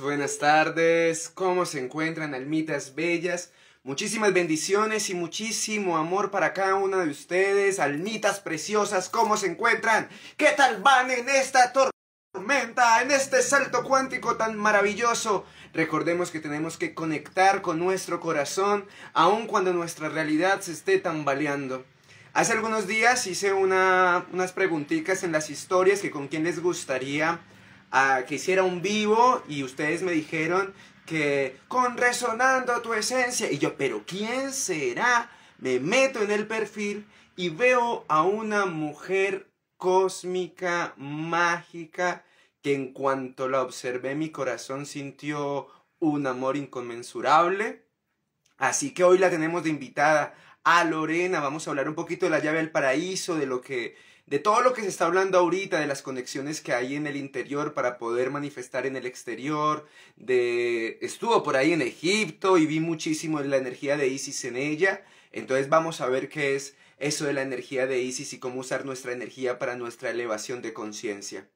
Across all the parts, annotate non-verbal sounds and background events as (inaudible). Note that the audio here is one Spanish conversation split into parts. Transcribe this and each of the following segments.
Buenas tardes, ¿cómo se encuentran almitas bellas? Muchísimas bendiciones y muchísimo amor para cada una de ustedes, almitas preciosas, ¿cómo se encuentran? ¿Qué tal van en esta tormenta, en este salto cuántico tan maravilloso? Recordemos que tenemos que conectar con nuestro corazón, aun cuando nuestra realidad se esté tambaleando. Hace algunos días hice una, unas preguntitas en las historias que con quién les gustaría que hiciera un vivo y ustedes me dijeron que con resonando tu esencia y yo, pero ¿quién será? Me meto en el perfil y veo a una mujer cósmica, mágica, que en cuanto la observé mi corazón sintió un amor inconmensurable. Así que hoy la tenemos de invitada a Lorena, vamos a hablar un poquito de la llave del paraíso, de lo que de todo lo que se está hablando ahorita, de las conexiones que hay en el interior para poder manifestar en el exterior, de estuvo por ahí en Egipto y vi muchísimo la energía de Isis en ella, entonces vamos a ver qué es eso de la energía de Isis y cómo usar nuestra energía para nuestra elevación de conciencia.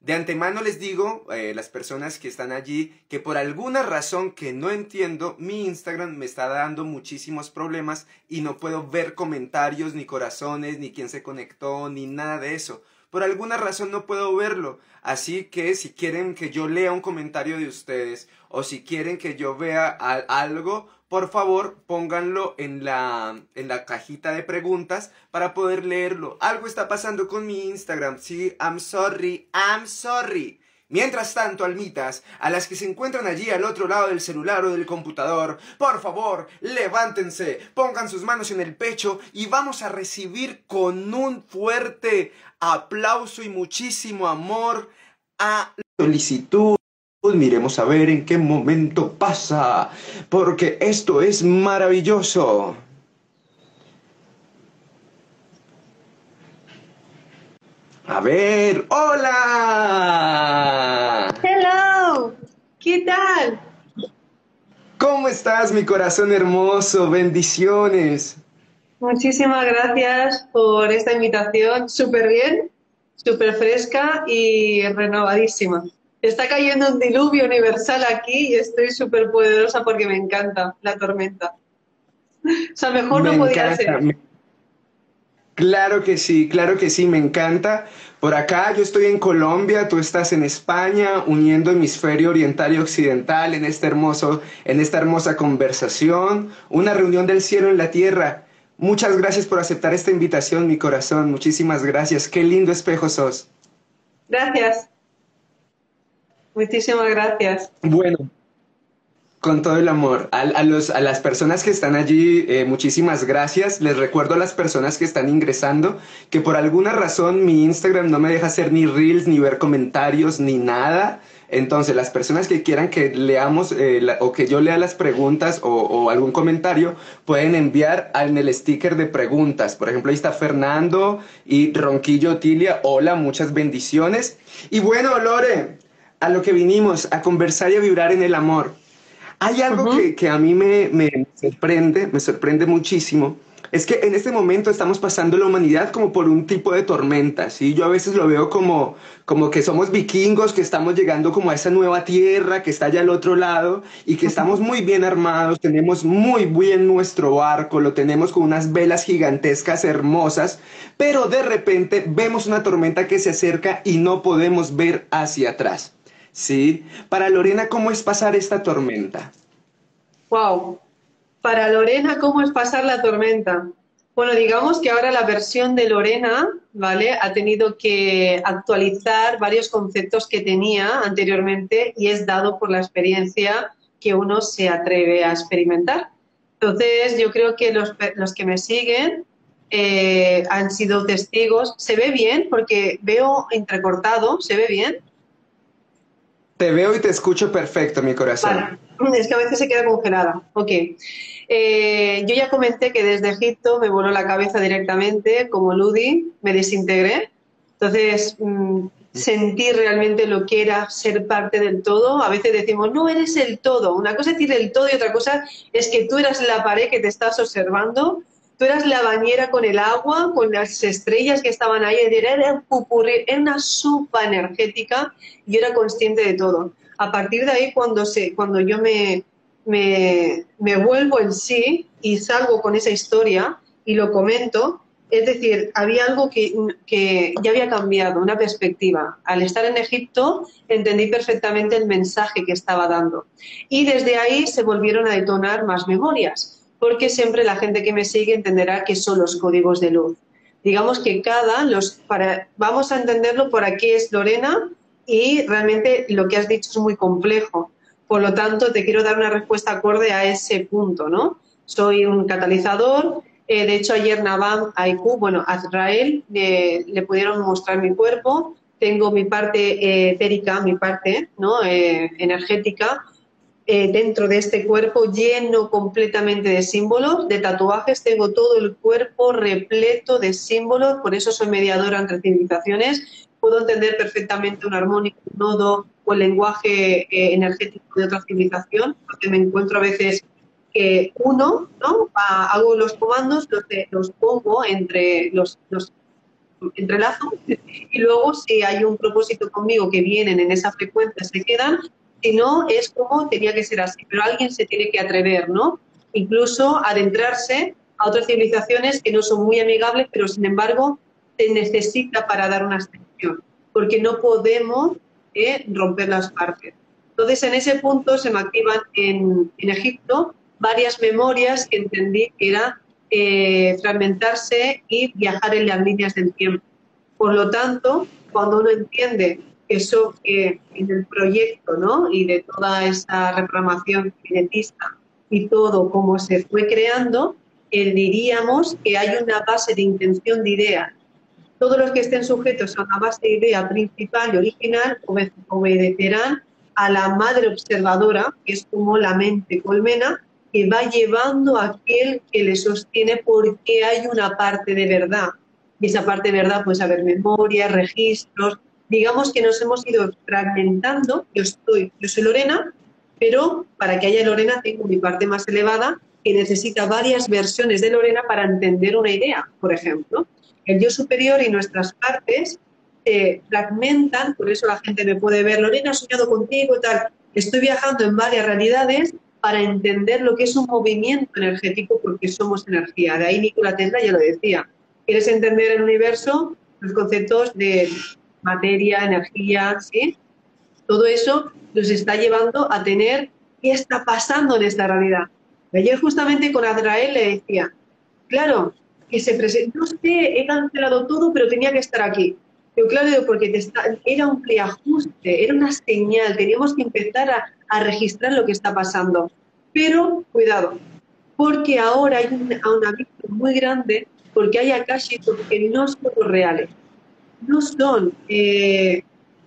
De antemano les digo, eh, las personas que están allí, que por alguna razón que no entiendo, mi Instagram me está dando muchísimos problemas y no puedo ver comentarios, ni corazones, ni quién se conectó, ni nada de eso. Por alguna razón no puedo verlo. Así que si quieren que yo lea un comentario de ustedes o si quieren que yo vea algo, por favor pónganlo en la, en la cajita de preguntas para poder leerlo. Algo está pasando con mi Instagram. Sí, I'm sorry, I'm sorry. Mientras tanto, almitas, a las que se encuentran allí al otro lado del celular o del computador, por favor, levántense, pongan sus manos en el pecho y vamos a recibir con un fuerte aplauso y muchísimo amor a solicitud Miremos a ver en qué momento pasa, porque esto es maravilloso. A ver, hola. Hello, ¿qué tal? ¿Cómo estás, mi corazón hermoso? Bendiciones. Muchísimas gracias por esta invitación. Súper bien, súper fresca y renovadísima. Está cayendo un diluvio universal aquí y estoy súper poderosa porque me encanta la tormenta. O sea, mejor no podía ser. Claro que sí, claro que sí, me encanta. Por acá yo estoy en Colombia, tú estás en España, uniendo hemisferio oriental y occidental en este hermoso, en esta hermosa conversación, una reunión del cielo en la tierra. Muchas gracias por aceptar esta invitación, mi corazón. Muchísimas gracias. Qué lindo espejo sos. Gracias. Muchísimas gracias. Bueno, con todo el amor. A, los, las personas que están allí, eh, muchísimas gracias. Les recuerdo a las personas que están ingresando que por alguna razón mi Instagram no me deja hacer ni reels, ni ver comentarios, ni nada. Entonces, las personas que quieran que leamos eh, o que yo lea las preguntas o, o, algún comentario, pueden enviar en el sticker de preguntas. Por ejemplo, ahí está Fernando y Ronquillo Tilia. Hola, muchas bendiciones. Y bueno, Lore, a lo que vinimos, a conversar y a vibrar en el amor. Hay algo que, a mí me, sorprende, me sorprende muchísimo, es que en este momento estamos pasando la humanidad como por un tipo de tormenta, ¿sí? Yo a veces lo veo como, como que somos vikingos, que estamos llegando como a esa nueva tierra que está allá al otro lado y que estamos muy bien armados, tenemos muy bien nuestro barco, lo tenemos con unas velas gigantescas hermosas, pero de repente vemos una tormenta que se acerca y no podemos ver hacia atrás. ¿Sí? Para Lorena, ¿cómo es pasar esta tormenta? Wow. Para Lorena, ¿cómo es pasar la tormenta? Bueno, digamos que ahora la versión de Lorena, ¿vale? Ha tenido que actualizar varios conceptos que tenía anteriormente y es dado por la experiencia que uno se atreve a experimentar. Entonces, yo creo que los, los que me siguen eh, han sido testigos. ¿Se ve bien? Porque veo entrecortado. ¿Se ve bien? Te veo y te escucho perfecto, mi corazón. Es que a veces se queda congelada. Ok. Eh, yo ya comenté que desde Egipto me voló la cabeza directamente, como Ludi, me desintegré. Entonces, mm, sentí realmente lo que era ser parte del todo. A veces decimos, no eres el todo. Una cosa es el todo y otra cosa es que tú eras la pared que te estás observando, tú eras la bañera con el agua, con las estrellas que estaban ahí. Era una sopa energética y era consciente de todo. A partir de ahí, cuando, se, cuando yo me, me, me vuelvo en sí y salgo con esa historia y lo comento, es decir, había algo que, que, ya había cambiado, una perspectiva. Al estar en Egipto entendí perfectamente el mensaje que estaba dando. Y desde ahí se volvieron a detonar más memorias, porque siempre la gente que me sigue entenderá que son los códigos de luz. Digamos que cada, los, para, vamos a entenderlo por aquí es Lorena y realmente lo que has dicho es muy complejo. Por lo tanto, te quiero dar una respuesta acorde a ese punto, ¿no? Soy un catalizador, eh, de hecho, ayer Navam Aiku, bueno, a Israel le pudieron mostrar mi cuerpo. Tengo mi parte etérica, mi parte ¿no? Eh, energética, eh, dentro de este cuerpo lleno completamente de símbolos, de tatuajes. Tengo todo el cuerpo repleto de símbolos, por eso soy mediadora entre civilizaciones. Puedo entender perfectamente un armónico, un nodo o el lenguaje energético de otra civilización, porque me encuentro a veces que uno, ¿no? hago los comandos, los, los pongo entre los, los entrelazo y luego si hay un propósito conmigo que vienen en esa frecuencia se quedan, si no es como tenía que ser así, pero alguien se tiene que atrever, ¿no? Incluso adentrarse a otras civilizaciones que no son muy amigables, pero sin embargo se necesita para dar una extensión, porque no podemos eh, romper las partes. Entonces, en ese punto se me activan en, en Egipto varias memorias que entendí que era eh, fragmentarse y viajar en las líneas del tiempo. Por lo tanto, cuando uno entiende eso que en el proyecto ¿no? y de toda esa reprogramación genetista y todo como se fue creando, eh, diríamos que hay una base de intención de idea. Todos los que estén sujetos a una base de idea principal y original obedecerán a la madre observadora, que es como la mente colmena, que va llevando a aquel que le sostiene porque hay una parte de verdad. Y esa parte de verdad puede haber memoria, registros. Digamos que nos hemos ido fragmentando. Yo, estoy, yo soy Lorena, pero para que haya Lorena tengo mi parte más elevada que necesita varias versiones de Lorena para entender una idea, por ejemplo. El yo superior y nuestras partes se fragmentan, por eso la gente me puede ver, Lorena ha soñado contigo tal. Estoy viajando en varias realidades para entender lo que es un movimiento energético porque somos energía. De ahí Nikola Tesla ya lo decía. ¿Quieres entender el universo? Los conceptos de materia, energía, ¿sí? Todo eso nos está llevando a tener qué está pasando en esta realidad. Ayer justamente con Azrael le decía, claro, que se presentó usted, he cancelado todo, pero tenía que estar aquí. Pero claro, porque era un preajuste, era una señal, teníamos que empezar a, registrar lo que está pasando. Pero cuidado, porque ahora hay un, un muy grande, porque hay akashicos que no son reales. No son. Eh,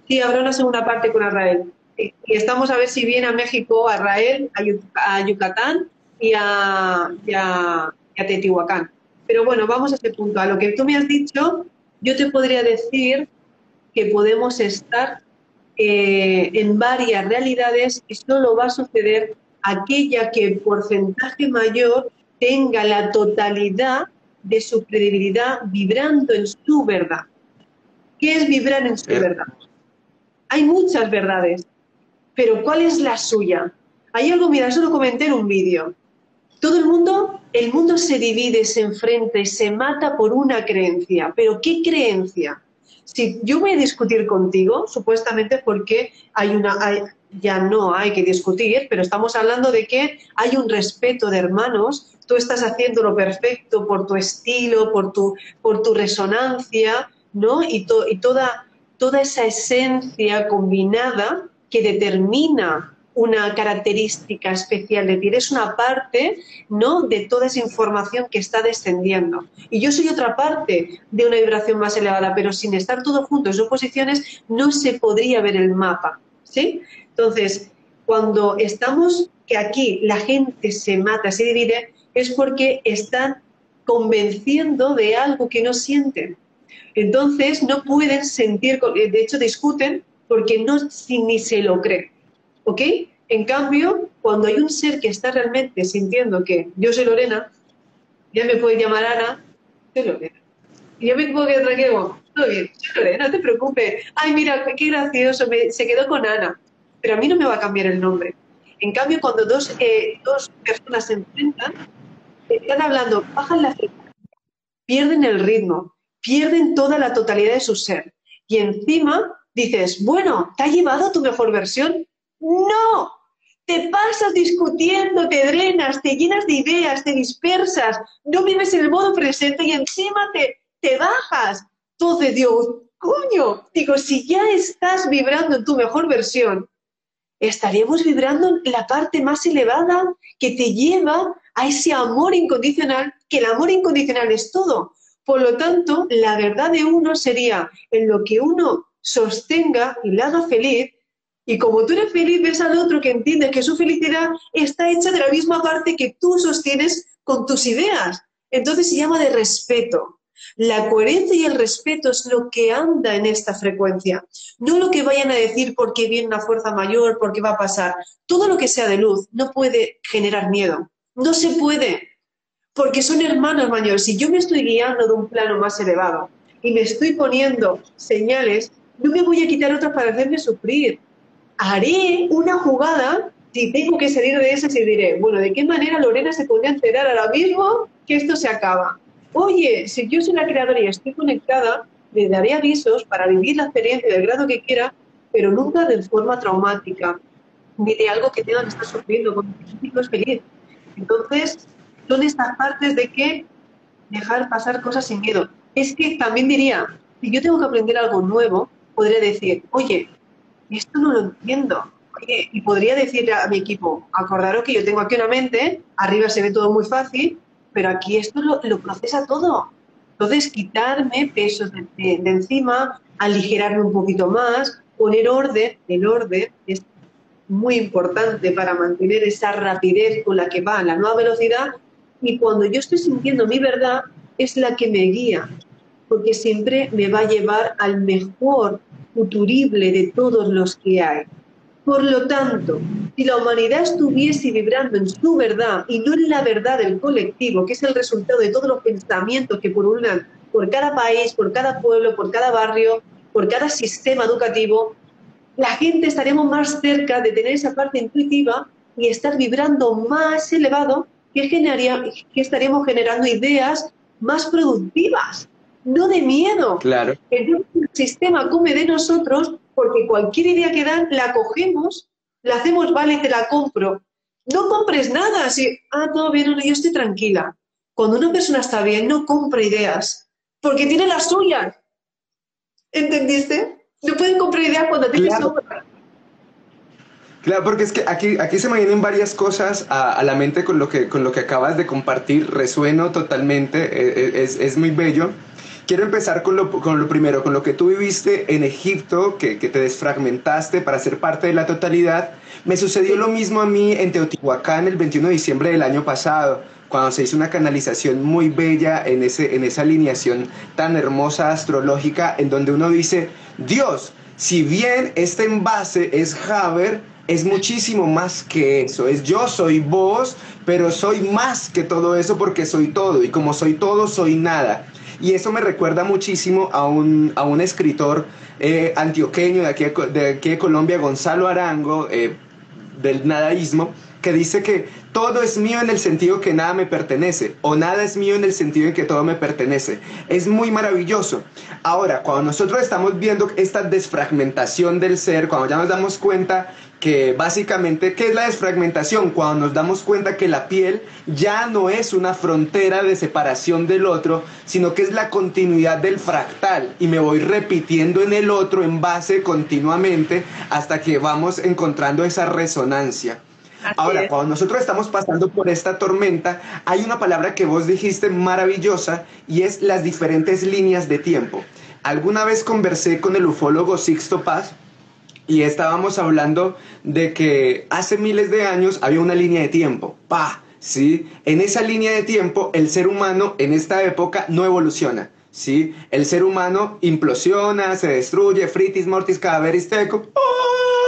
sí, habrá una segunda parte con Israel. Y estamos a ver si viene a México, a Israel, a, Yucatán y a, y a, Teotihuacán. Pero bueno, vamos a ese punto. A lo que tú me has dicho, yo te podría decir que podemos estar eh, en varias realidades y solo va a suceder aquella que el porcentaje mayor tenga la totalidad de su credibilidad vibrando en su verdad. ¿Qué es vibrar en su verdad? Hay muchas verdades, pero ¿cuál es la suya? Hay algo, mira, eso lo comenté en un vídeo. Todo el mundo, el mundo se divide, se enfrenta se mata por una creencia. ¿Pero qué creencia? si yo voy a discutir contigo, supuestamente porque hay una, ya no hay que discutir, pero estamos hablando de que hay un respeto de hermanos, tú estás haciendo lo perfecto por tu estilo, por tu, por tu resonancia, ¿no? Y, y toda, esa esencia combinada que determina una característica especial de ti, eres una parte ¿no? de toda esa información que está descendiendo. Y yo soy otra parte de una vibración más elevada, pero sin estar todos juntos en posiciones no se podría ver el mapa. Entonces, cuando estamos, que aquí la gente se mata, se divide, es porque están convenciendo de algo que no sienten. Entonces, no pueden sentir, de hecho discuten porque no ni se lo creen. ¿Ok? En cambio, cuando hay un ser que está realmente sintiendo que yo soy Lorena, ya me puede llamar Ana, soy Lorena. Y yo me quedar tranquilo, todo bien, soy Lorena, no te preocupes. Ay, mira, qué gracioso, se quedó con Ana. Pero a mí no me va a cambiar el nombre. En cambio, cuando dos, eh, personas se enfrentan, están hablando, bajan la frecuencia, pierden el ritmo, pierden toda la totalidad de su ser. Y encima dices, bueno, ¿te ha llevado tu mejor versión? No, te pasas discutiendo, te drenas, te llenas de ideas, te dispersas, no vives en el modo presente y encima te, te bajas. Entonces digo, coño, digo, si ya estás vibrando en tu mejor versión, estaríamos vibrando en la parte más elevada que te lleva a ese amor incondicional, que el amor incondicional es todo. Por lo tanto, la verdad de uno sería en lo que uno sostenga y le haga feliz, y como tú eres feliz, ves al otro que entiende que su felicidad está hecha de la misma parte que tú sostienes con tus ideas. Entonces se llama de respeto. La coherencia y el respeto es lo que anda en esta frecuencia, no lo que vayan a decir porque viene una fuerza mayor, porque va a pasar. Todo lo que sea de luz no puede generar miedo. No se puede, porque son hermanos mayores. Si yo me estoy guiando de un plano más elevado y me estoy poniendo señales, no me voy a quitar otras para hacerme sufrir haré una jugada, si tengo que salir de esa, y diré, bueno, ¿de qué manera Lorena se podría enterar ahora mismo que esto se acaba? Oye, si yo soy la creadora y estoy conectada, le daré avisos para vivir la experiencia del grado que quiera, pero nunca de forma traumática, ni de algo que tenga que estar sufriendo, porque el es feliz. Entonces, son estas partes de que dejar pasar cosas sin miedo. Es que también diría, si yo tengo que aprender algo nuevo, podré decir, oye, esto no lo entiendo. y podría decir a mi equipo, acordaros que yo tengo aquí una mente, arriba se ve todo muy fácil, pero aquí esto lo, procesa todo. Entonces, quitarme pesos de, encima, aligerarme un poquito más, poner orden, el orden es muy importante para mantener esa rapidez con la que va la nueva velocidad y cuando yo estoy sintiendo mi verdad es la que me guía, porque siempre me va a llevar al mejor futurible de todos los que hay. Por lo tanto, si la humanidad estuviese vibrando en su verdad y no en la verdad del colectivo, que es el resultado de todos los pensamientos que pululan por cada país, por cada pueblo, por cada barrio, por cada sistema educativo, la gente estaremos más cerca de tener esa parte intuitiva y estar vibrando más elevado que, generaría, que estaríamos generando ideas más productivas no de miedo. Claro. el sistema come de nosotros porque cualquier idea que dan la cogemos, la hacemos, vale, te la compro. No compres nada, si, ah, todo bien, yo estoy tranquila. Cuando una persona está bien, no compra ideas, porque tiene las suyas. ¿Entendiste? No pueden comprar ideas cuando tiene claro. Claro, porque es que aquí, aquí se me vienen varias cosas a, la mente con lo, que, con lo que acabas de compartir. Resueno totalmente, e, e, es, es muy bello. Quiero empezar con lo, con lo primero, con lo que tú viviste en Egipto, que, que, te desfragmentaste para ser parte de la totalidad. Me sucedió lo mismo a mí en Teotihuacán el 21 de diciembre del año pasado, cuando se hizo una canalización muy bella en, ese, en esa alineación tan hermosa astrológica, en donde uno dice, Dios, si bien este envase es Haber, es muchísimo más que eso. Es yo soy vos, pero soy más que todo eso porque soy todo. Y como soy todo, soy nada. Y eso me recuerda muchísimo a un, a un escritor eh, antioqueño de aquí, de Colombia, Gonzalo Arango, eh, del nadaísmo, que dice que todo es mío en el sentido que nada me pertenece, o nada es mío en el sentido en que todo me pertenece. Es muy maravilloso. Ahora, cuando nosotros estamos viendo esta desfragmentación del ser, cuando ya nos damos cuenta que básicamente, ¿qué es la desfragmentación? Cuando nos damos cuenta que la piel ya no es una frontera de separación del otro, sino que es la continuidad del fractal y me voy repitiendo en el otro en base continuamente hasta que vamos encontrando esa resonancia. Ahora, cuando nosotros estamos pasando por esta tormenta, hay una palabra que vos dijiste maravillosa y es las diferentes líneas de tiempo. Alguna vez conversé con el ufólogo Sixto Paz y estábamos hablando de que hace miles de años había una línea de tiempo. ¡Pa! ¿Sí? En esa línea de tiempo, el ser humano en esta época no evoluciona. ¿Sí? El ser humano implosiona, se destruye, fritis, mortis, cadaveris, teco. ¡Ah!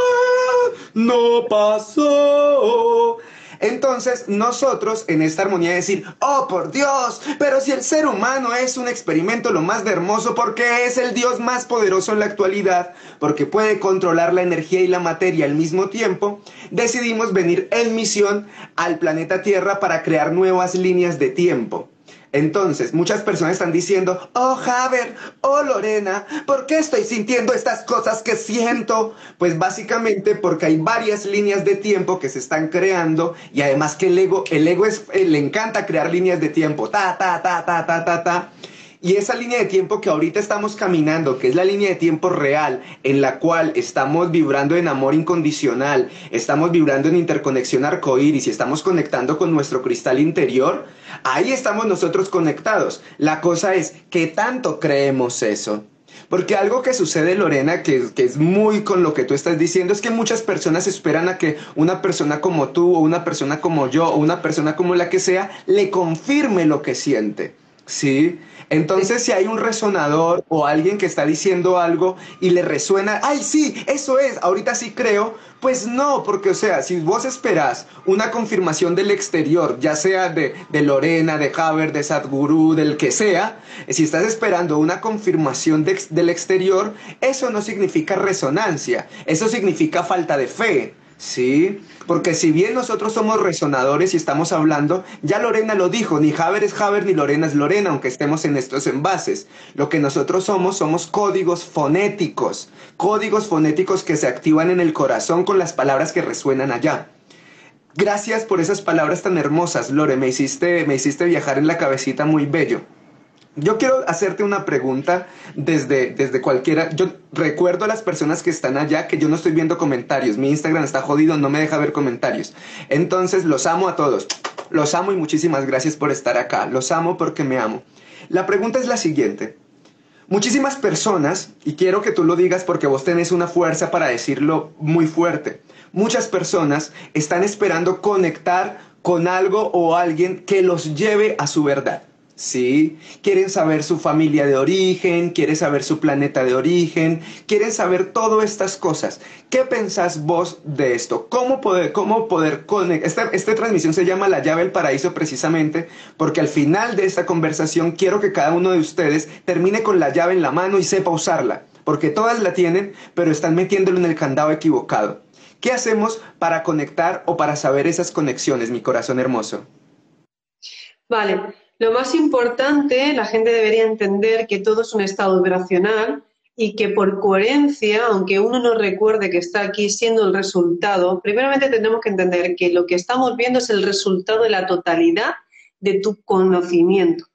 No pasó. Entonces nosotros en esta armonía decir, oh por Dios, pero si el ser humano es un experimento lo más de hermoso porque es el Dios más poderoso en la actualidad, porque puede controlar la energía y la materia al mismo tiempo, decidimos venir en misión al planeta Tierra para crear nuevas líneas de tiempo. Entonces, muchas personas están diciendo, oh Javer, oh Lorena, ¿por qué estoy sintiendo estas cosas que siento? Pues básicamente porque hay varias líneas de tiempo que se están creando y además que el ego, el ego es, eh, le encanta crear líneas de tiempo, ta, ta, ta, ta, ta, ta, ta. Y esa línea de tiempo que ahorita estamos caminando, que es la línea de tiempo real, en la cual estamos vibrando en amor incondicional, estamos vibrando en interconexión arcoíris y estamos conectando con nuestro cristal interior, ahí estamos nosotros conectados. La cosa es, ¿qué tanto creemos eso? Porque algo que sucede, Lorena, que, que, es muy con lo que tú estás diciendo, es que muchas personas esperan a que una persona como tú, o una persona como yo, o una persona como la que sea, le confirme lo que siente. ¿Sí? Entonces, si hay un resonador o alguien que está diciendo algo y le resuena, ay, sí, eso es, ahorita sí creo, pues no, porque, o sea, si vos esperás una confirmación del exterior, ya sea de, de Lorena, de Haber, de Sadhguru, del que sea, si estás esperando una confirmación del exterior, eso no significa resonancia, eso significa falta de fe. Sí, porque si bien nosotros somos resonadores y estamos hablando, ya Lorena lo dijo, ni Haber es Haber ni Lorena es Lorena, aunque estemos en estos envases. Lo que nosotros somos somos códigos fonéticos, códigos fonéticos que se activan en el corazón con las palabras que resuenan allá. Gracias por esas palabras tan hermosas, Lore, me hiciste, me hiciste viajar en la cabecita muy bello. Yo quiero hacerte una pregunta desde, desde cualquiera. Yo recuerdo a las personas que están allá que yo no estoy viendo comentarios. Mi Instagram está jodido, no me deja ver comentarios. Entonces, los amo a todos. Los amo y muchísimas gracias por estar acá. Los amo porque me amo. La pregunta es la siguiente. Muchísimas personas, y quiero que tú lo digas porque vos tenés una fuerza para decirlo muy fuerte, muchas personas están esperando conectar con algo o alguien que los lleve a su verdad. ¿Sí? Quieren saber su familia de origen, quieren saber su planeta de origen, quieren saber todas estas cosas. ¿Qué pensás vos de esto? ¿Cómo poder, cómo poder conectar? Esta, esta transmisión se llama La llave del paraíso precisamente porque al final de esta conversación quiero que cada uno de ustedes termine con la llave en la mano y sepa usarla, porque todas la tienen, pero están metiéndolo en el candado equivocado. ¿Qué hacemos para conectar o para saber esas conexiones, mi corazón hermoso? Vale, lo más importante, la gente debería entender que todo es un estado vibracional y que por coherencia, aunque uno no recuerde que está aquí siendo el resultado, primeramente tenemos que entender que lo que estamos viendo es el resultado de la totalidad de tu conocimiento.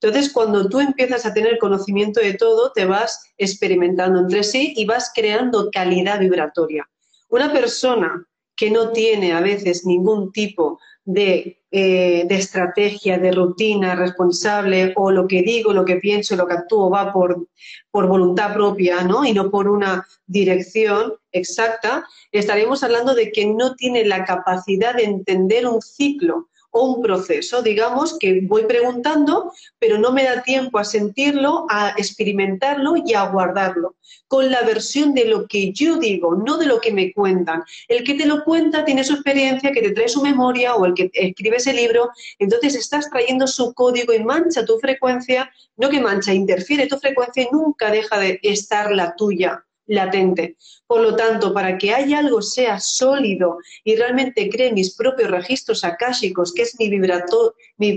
Entonces, cuando tú empiezas a tener conocimiento de todo, te vas experimentando entre sí y vas creando calidad vibratoria. Una persona que no tiene a veces ningún tipo de, eh, de, estrategia, de rutina responsable, o lo que digo, lo que pienso, lo que actúo va por, por voluntad propia, ¿no? Y no por una dirección exacta, estaremos hablando de que no tiene la capacidad de entender un ciclo un proceso, digamos, que voy preguntando, pero no me da tiempo a sentirlo, a experimentarlo y a guardarlo, con la versión de lo que yo digo, no de lo que me cuentan. El que te lo cuenta tiene su experiencia, que te trae su memoria, o el que escribe ese libro, entonces estás trayendo su código y mancha tu frecuencia, no que mancha, interfiere tu frecuencia y nunca deja de estar la tuya latente. Por lo tanto, para que haya algo sea sólido y realmente cree mis propios registros akáshicos, que es mi,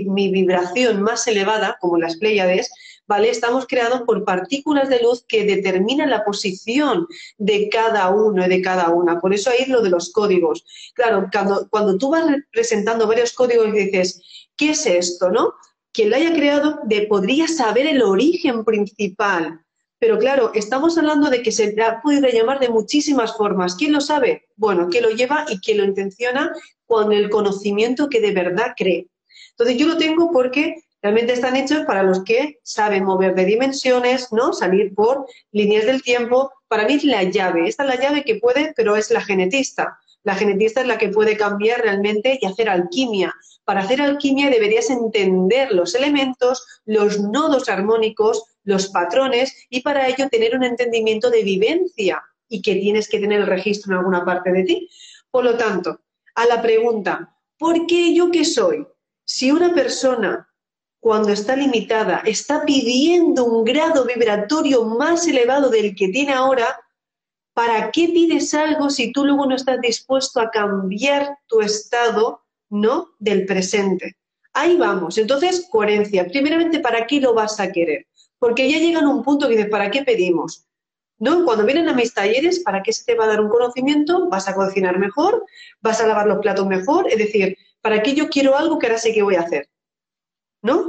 mi, vibración más elevada, como las Pléyades, ¿vale? Estamos creados por partículas de luz que determinan la posición de cada uno y de cada una. Por eso ahí lo de los códigos. Claro, cuando, cuando tú vas presentando varios códigos y dices, ¿qué es esto, no? Quien lo haya creado de, podría saber el origen principal pero claro, estamos hablando de que se puede llamar de muchísimas formas. ¿Quién lo sabe? Bueno, ¿quién lo lleva y quién lo intenciona con el conocimiento que de verdad cree. Entonces yo lo tengo porque realmente están hechos para los que saben mover de dimensiones, ¿no? Salir por líneas del tiempo. Para mí es la llave. Esta es la llave que puede, pero es la genetista. La genetista es la que puede cambiar realmente y hacer alquimia. Para hacer alquimia deberías entender los elementos, los nodos armónicos, los patrones y para ello tener un entendimiento de vivencia y que tienes que tener el registro en alguna parte de ti. Por lo tanto, a la pregunta, ¿por qué yo qué soy? Si una persona cuando está limitada está pidiendo un grado vibratorio más elevado del que tiene ahora, ¿para qué pides algo si tú luego no estás dispuesto a cambiar tu estado, no, del presente? Ahí vamos. Entonces, coherencia. Primeramente, ¿para qué lo vas a querer? Porque ya llegan a un punto que dices, ¿para qué pedimos? ¿No? Cuando vienen a mis talleres, ¿para qué se te va a dar un conocimiento? ¿Vas a cocinar mejor? ¿Vas a lavar los platos mejor? Es decir, ¿para qué yo quiero algo que ahora sé que voy a hacer? ¿No?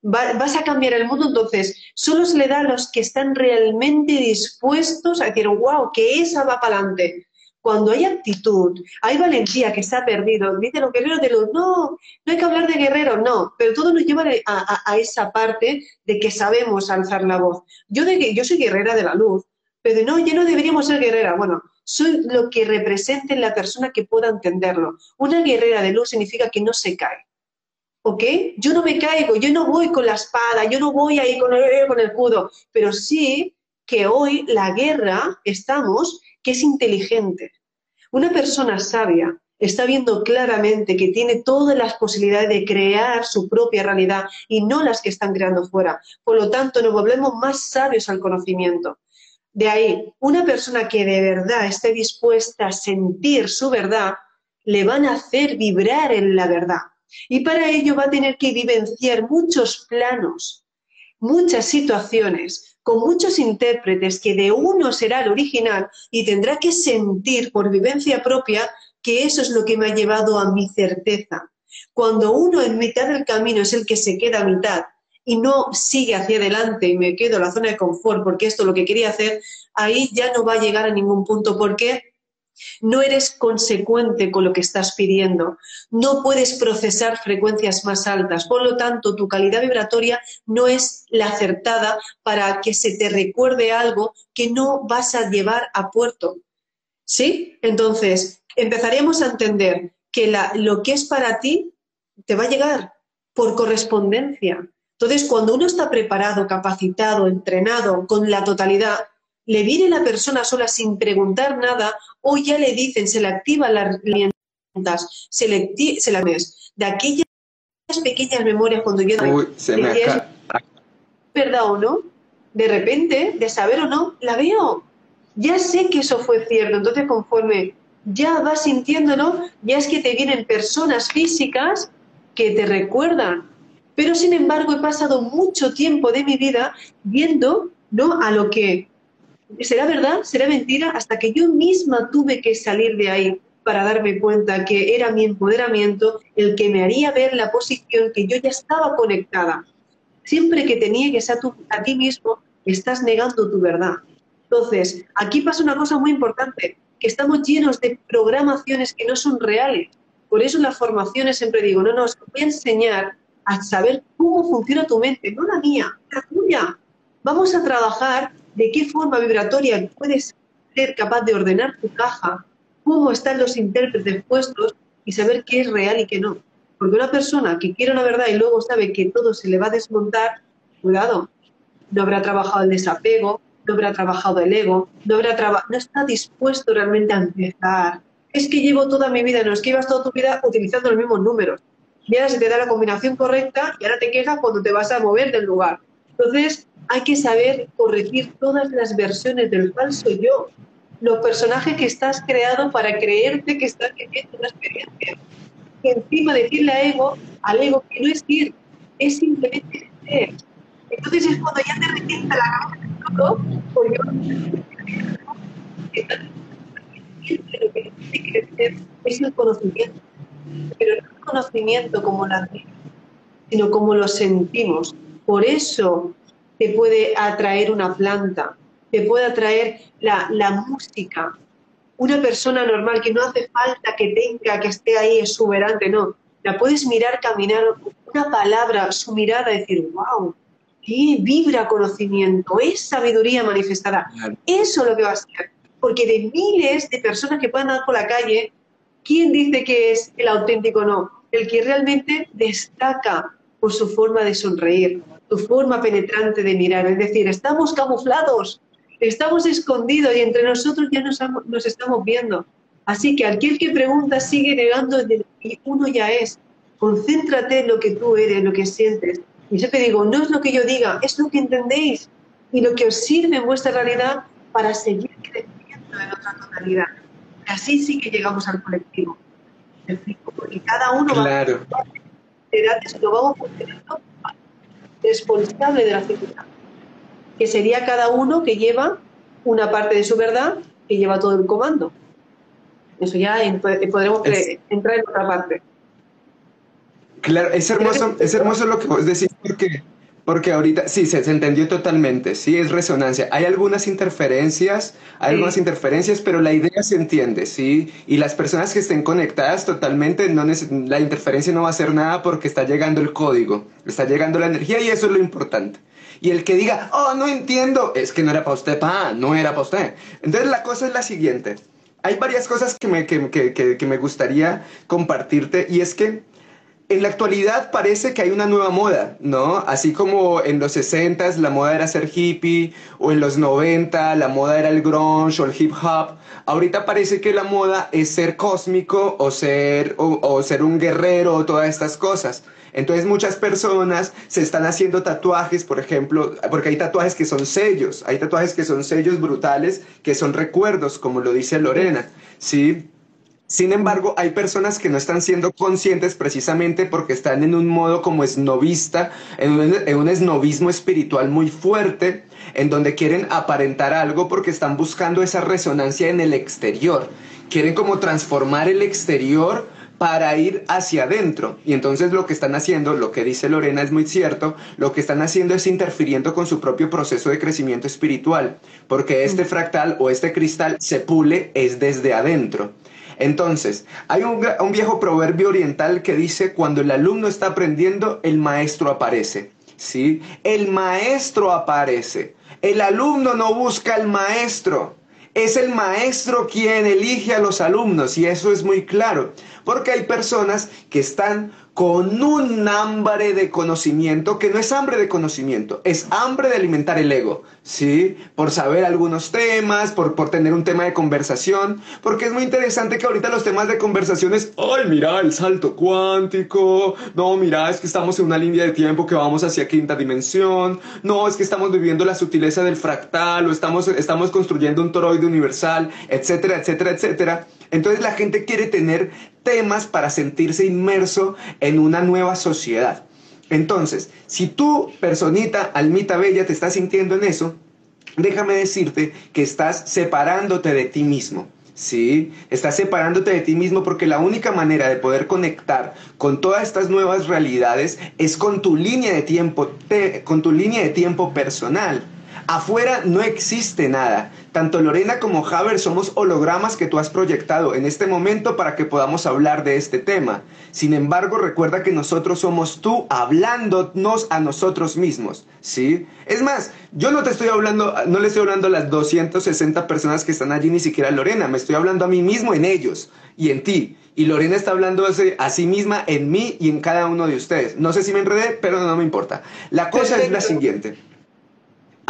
vas a cambiar el mundo, entonces solo se le da a los que están realmente dispuestos a decir, wow, que esa va para adelante cuando hay actitud, hay valentía que se ha perdido, dicen los guerreros de luz, no, no hay que hablar de guerreros, no, pero todo nos lleva a, esa parte de que sabemos alzar la voz. Yo, de, yo soy guerrera de la luz, pero no, ya no deberíamos ser guerrera. Bueno, soy lo que represente la persona que pueda entenderlo. Una guerrera de luz significa que no se cae. ¿Ok? Yo no me caigo, yo no voy con la espada, yo no voy ahí con el, con el escudo, pero sí que hoy la guerra estamos que es inteligente. Una persona sabia está viendo claramente que tiene todas las posibilidades de crear su propia realidad y no las que están creando fuera. Por lo tanto, nos volvemos más sabios al conocimiento. De ahí, una persona que de verdad esté dispuesta a sentir su verdad, le van a hacer vibrar en la verdad. Y para ello va a tener que vivenciar muchos planos, muchas situaciones, con muchos intérpretes que de uno será el original y tendrá que sentir por vivencia propia que eso es lo que me ha llevado a mi certeza. Cuando uno en mitad del camino es el que se queda a mitad y no sigue hacia adelante y me quedo en la zona de confort porque esto es lo que quería hacer, ahí ya no va a llegar a ningún punto porque no eres consecuente con lo que estás pidiendo. No puedes procesar frecuencias más altas. Por lo tanto, tu calidad vibratoria no es la acertada para que se te recuerde algo que no vas a llevar a puerto. ¿Sí? Entonces, empezaríamos a entender que lo que es para ti te va a llegar por correspondencia. Entonces, cuando uno está preparado, capacitado, entrenado con la totalidad, le viene la persona sola sin preguntar nada o ya le dicen, se le activan las herramientas, se le, se de aquellas pequeñas memorias cuando yo... Uy, se me ¿Verdad o no? De repente, de saber o no, la veo. Ya sé que eso fue cierto. Entonces, conforme ya vas sintiéndolo, ya es que te vienen personas físicas que te recuerdan. Pero sin embargo, he pasado mucho tiempo de mi vida viendo ¿no? a lo que ¿Será verdad? ¿Será mentira? Hasta que yo misma tuve que salir de ahí para darme cuenta que era mi empoderamiento el que me haría ver la posición que yo ya estaba conectada. Siempre que te niegues a, a ti mismo, estás negando tu verdad. Entonces, aquí pasa una cosa muy importante, que estamos llenos de programaciones que no son reales. Por eso en las formaciones siempre digo, no, no, os voy a enseñar a saber cómo funciona tu mente, no la mía, la tuya. Vamos a trabajar de qué forma vibratoria puedes ser capaz de ordenar tu caja, cómo están los intérpretes puestos y saber qué es real y qué no. Porque una persona que quiere una verdad y luego sabe que todo se le va a desmontar, cuidado, no habrá trabajado el desapego, no habrá trabajado el ego, no, habrá no está dispuesto realmente a empezar. Es que llevo toda mi vida, no es que llevas toda tu vida utilizando los mismos números. Y ahora se te da la combinación correcta y ahora te quejas cuando te vas a mover del lugar. Entonces, hay que saber corregir todas las versiones del falso yo, los personajes que estás creado para creerte que estás viviendo una experiencia. Y encima decirle a ego, al ego que no es ir, es simplemente ser. Entonces es cuando ya te revienta la cabeza todo, porque lo que tiene que crecer es el conocimiento. Pero no el conocimiento como la sino como lo sentimos. Por eso te puede atraer una planta, te puede atraer la, la música. Una persona normal que no hace falta que tenga, que esté ahí exuberante, no. La puedes mirar caminar, una palabra, su mirada, decir, wow, qué vibra conocimiento, es sabiduría manifestada. Eso es lo que va a ser. Porque de miles de personas que puedan andar por la calle, ¿quién dice que es el auténtico no? El que realmente destaca por su forma de sonreír, su forma penetrante de mirar. Es decir, estamos camuflados, estamos escondidos y entre nosotros ya nos, nos estamos viendo. Así que aquel que pregunta sigue negando y uno ya es. Concéntrate en lo que tú eres, en lo que sientes. Y yo te digo, no es lo que yo diga, es lo que entendéis y lo que os sirve en vuestra realidad para seguir creciendo en otra totalidad. Así sí que llegamos al colectivo. Porque cada uno claro. va a edades lo vamos poniendo responsable de la figura, que sería cada uno que lleva una parte de su verdad, que lleva todo el comando. Eso ya podremos entrar en otra parte. Claro, es hermoso, es hermoso lo que vos decís porque porque ahorita, sí, se, entendió totalmente, sí, es resonancia. Hay algunas interferencias, hay algunas interferencias, pero la idea se entiende, sí. Y las personas que estén conectadas totalmente, no la interferencia no va a hacer nada porque está llegando el código, está llegando la energía y eso es lo importante. Y el que diga, oh, no entiendo, es que no era para usted, pa, no era para usted. Entonces la cosa es la siguiente. Hay varias cosas que me, que, que, que me gustaría compartirte y es que en la actualidad parece que hay una nueva moda, ¿no? Así como en los 60 la moda era ser hippie, o en los 90 la moda era el grunge o el hip hop. Ahorita parece que la moda es ser cósmico o ser, o, ser un guerrero o todas estas cosas. Entonces muchas personas se están haciendo tatuajes, por ejemplo, porque hay tatuajes que son sellos, hay tatuajes que son sellos brutales, que son recuerdos, como lo dice Lorena, ¿sí? Sin embargo, hay personas que no están siendo conscientes precisamente porque están en un modo como esnovista, en un, en un esnovismo espiritual muy fuerte, en donde quieren aparentar algo porque están buscando esa resonancia en el exterior. Quieren como transformar el exterior para ir hacia adentro. Y entonces lo que están haciendo, lo que dice Lorena es muy cierto, lo que están haciendo es interfiriendo con su propio proceso de crecimiento espiritual, porque este mm. fractal o este cristal se pule es desde adentro. Entonces, hay un, viejo proverbio oriental que dice, cuando el alumno está aprendiendo, el maestro aparece. ¿Sí? El maestro aparece. El alumno no busca al maestro. Es el maestro quien elige a los alumnos y eso es muy claro, porque hay personas que están con un hambre de conocimiento, que no es hambre de conocimiento, es hambre de alimentar el ego, ¿sí? Por saber algunos temas, por, por tener un tema de conversación, porque es muy interesante que ahorita los temas de conversación es, ay, mira, el salto cuántico, no, mira, es que estamos en una línea de tiempo que vamos hacia quinta dimensión, no, es que estamos viviendo la sutileza del fractal, o estamos, estamos construyendo un toroide universal, etcétera, etcétera, etcétera. Entonces la gente quiere tener temas para sentirse inmerso en una nueva sociedad. Entonces, si tú, personita, almita bella, te estás sintiendo en eso, déjame decirte que estás separándote de ti mismo. ¿sí? Estás separándote de ti mismo porque la única manera de poder conectar con todas estas nuevas realidades es con tu línea de tiempo, con tu línea de tiempo personal. Afuera no existe nada. Tanto Lorena como Haber somos hologramas que tú has proyectado en este momento para que podamos hablar de este tema. Sin embargo, recuerda que nosotros somos tú hablándonos a nosotros mismos, ¿sí? Es más, yo no te estoy hablando, no le estoy hablando a las 260 personas que están allí, ni siquiera a Lorena, me estoy hablando a mí mismo en ellos y en ti. Y Lorena está hablando a sí misma en mí y en cada uno de ustedes. No sé si me enredé, pero no me importa. La cosa es la siguiente.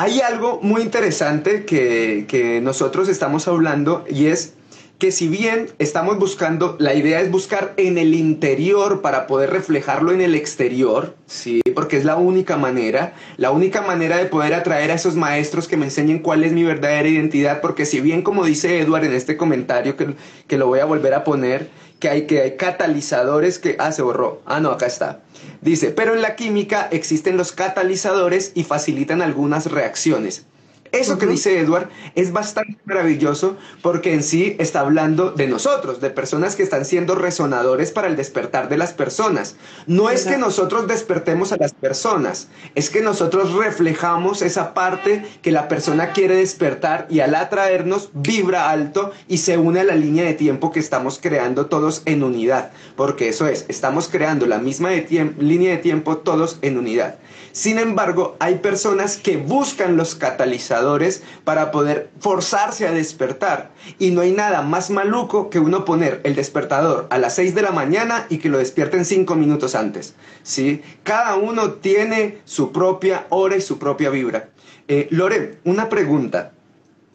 Hay algo muy interesante que, nosotros estamos hablando y es que si bien estamos buscando, la idea es buscar en el interior para poder reflejarlo en el exterior, ¿sí? Porque es la única manera, la única manera de poder atraer a esos maestros que me enseñen cuál es mi verdadera identidad, porque si bien como dice Edward en este comentario, que, que lo voy a volver a poner, que hay, que hay catalizadores que... Ah, se borró. Ah, no, acá está. Dice, pero en la química existen los catalizadores y facilitan algunas reacciones. Eso que dice Edward es bastante maravilloso porque en sí está hablando de nosotros, de personas que están siendo resonadores para el despertar de las personas. No es que nosotros despertemos a las personas, es que nosotros reflejamos esa parte que la persona quiere despertar y al atraernos vibra alto y se une a la línea de tiempo que estamos creando todos en unidad. Porque eso es, estamos creando la misma línea de tiempo todos en unidad. Sin embargo, hay personas que buscan los catalizadores para poder forzarse a despertar. Y no hay nada más maluco que uno poner el despertador a las 6 de la mañana y que lo despierten 5 minutos antes. ¿sí? Cada uno tiene su propia hora y su propia vibra. Eh, Lore, una pregunta.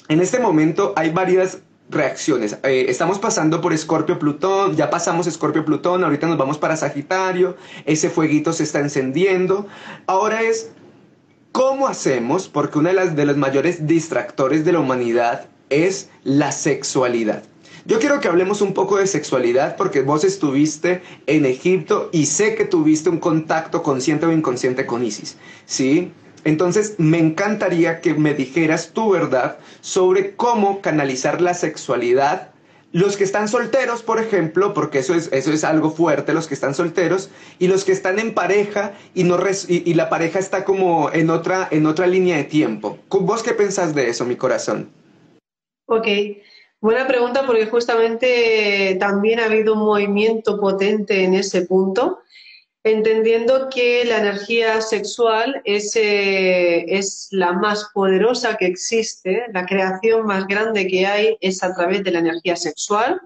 En este momento hay varias reacciones. Eh, estamos pasando por Escorpio Plutón, ya pasamos Escorpio Plutón, ahorita nos vamos para Sagitario, ese fueguito se está encendiendo. Ahora es, ¿cómo hacemos? Porque uno de, de los mayores distractores de la humanidad es la sexualidad. Yo quiero que hablemos un poco de sexualidad porque vos estuviste en Egipto y sé que tuviste un contacto consciente o inconsciente con Isis, ¿sí? Entonces, me encantaría que me dijeras tu verdad sobre cómo canalizar la sexualidad. Los que están solteros, por ejemplo, porque eso es, eso es algo fuerte, los que están solteros, y los que están en pareja y, no y, la pareja está como en otra, en otra línea de tiempo. ¿Vos qué pensás de eso, mi corazón? Ok, buena pregunta porque justamente también ha habido un movimiento potente en ese punto entendiendo que la energía sexual es, eh, es, la más poderosa que existe, la creación más grande que hay es a través de la energía sexual.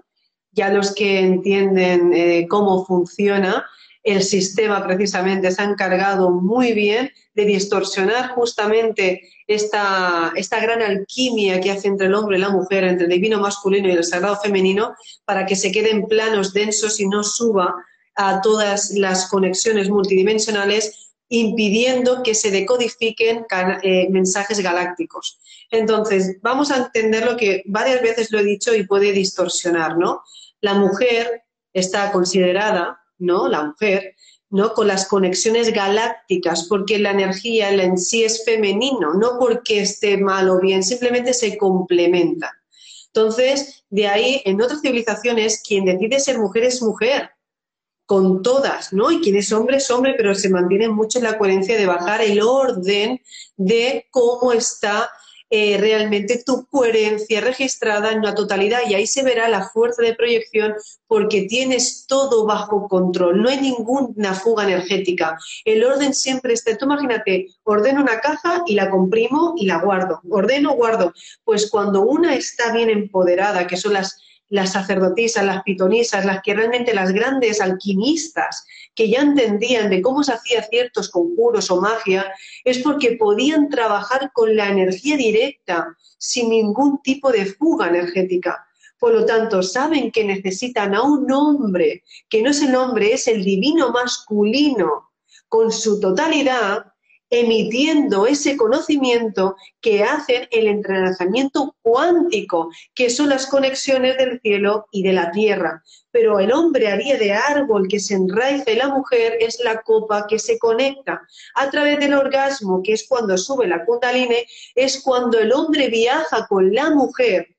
Ya los que entienden eh, cómo funciona el sistema precisamente se ha encargado muy bien de distorsionar justamente esta, esta gran alquimia que hace entre el hombre y la mujer, entre el divino masculino y el sagrado femenino, para que se queden planos densos y no suba a todas las conexiones multidimensionales impidiendo que se decodifiquen eh, mensajes galácticos. Entonces, vamos a entender lo que varias veces lo he dicho y puede distorsionar, ¿no? La mujer está considerada, ¿no? La mujer, ¿no? Con las conexiones galácticas, porque la energía en sí es femenino, no porque esté mal o bien, simplemente se complementa. Entonces, de ahí, en otras civilizaciones, quien decide ser mujer es mujer, con todas, ¿no? Y quien es hombre es hombre, pero se mantiene mucho en la coherencia de bajar el orden de cómo está eh, realmente tu coherencia registrada en la totalidad y ahí se verá la fuerza de proyección porque tienes todo bajo control, no hay ninguna fuga energética. El orden siempre está, tú imagínate, ordeno una caja y la comprimo y la guardo, ordeno, guardo. Pues cuando una está bien empoderada, que son las las sacerdotisas, las pitonisas, las que realmente las grandes alquimistas que ya entendían de cómo se hacía ciertos conjuros o magia, es porque podían trabajar con la energía directa, sin ningún tipo de fuga energética. Por lo tanto, saben que necesitan a un hombre, que no es el hombre, es el divino masculino, con su totalidad, emitiendo ese conocimiento que hacen el entrenamiento cuántico, que son las conexiones del cielo y de la tierra. Pero el hombre haría de árbol que se enraiza la mujer es la copa que se conecta. A través del orgasmo, que es cuando sube la kundalini, es cuando el hombre viaja con la mujer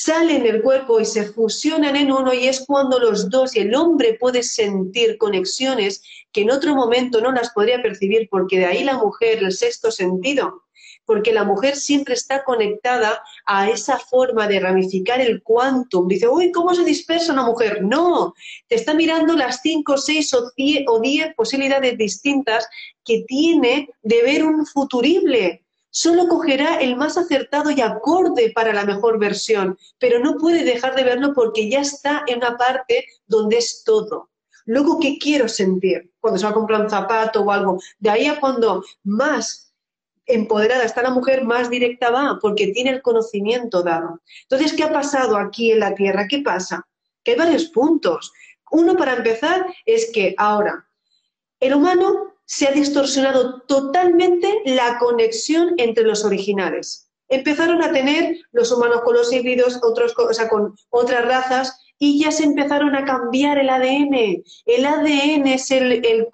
salen del cuerpo y se fusionan en uno y es cuando los dos y el hombre puede sentir conexiones que en otro momento no las podría percibir porque de ahí la mujer, el sexto sentido, porque la mujer siempre está conectada a esa forma de ramificar el quantum. Dice, uy, ¿cómo se dispersa una mujer? No, te está mirando las cinco, seis o diez, o diez posibilidades distintas que tiene de ver un futurible solo cogerá el más acertado y acorde para la mejor versión, pero no puede dejar de verlo porque ya está en una parte donde es todo. Luego, ¿qué quiero sentir? Cuando se va a comprar un zapato o algo. De ahí a cuando más empoderada está la mujer, más directa va, porque tiene el conocimiento dado. Entonces, ¿qué ha pasado aquí en la Tierra? ¿Qué pasa? Que hay varios puntos. Uno, para empezar, es que ahora el humano se ha distorsionado totalmente la conexión entre los originales. Empezaron a tener los humanos con los híbridos, otros, o sea, con otras razas, y ya se empezaron a cambiar el ADN. El ADN es el, el,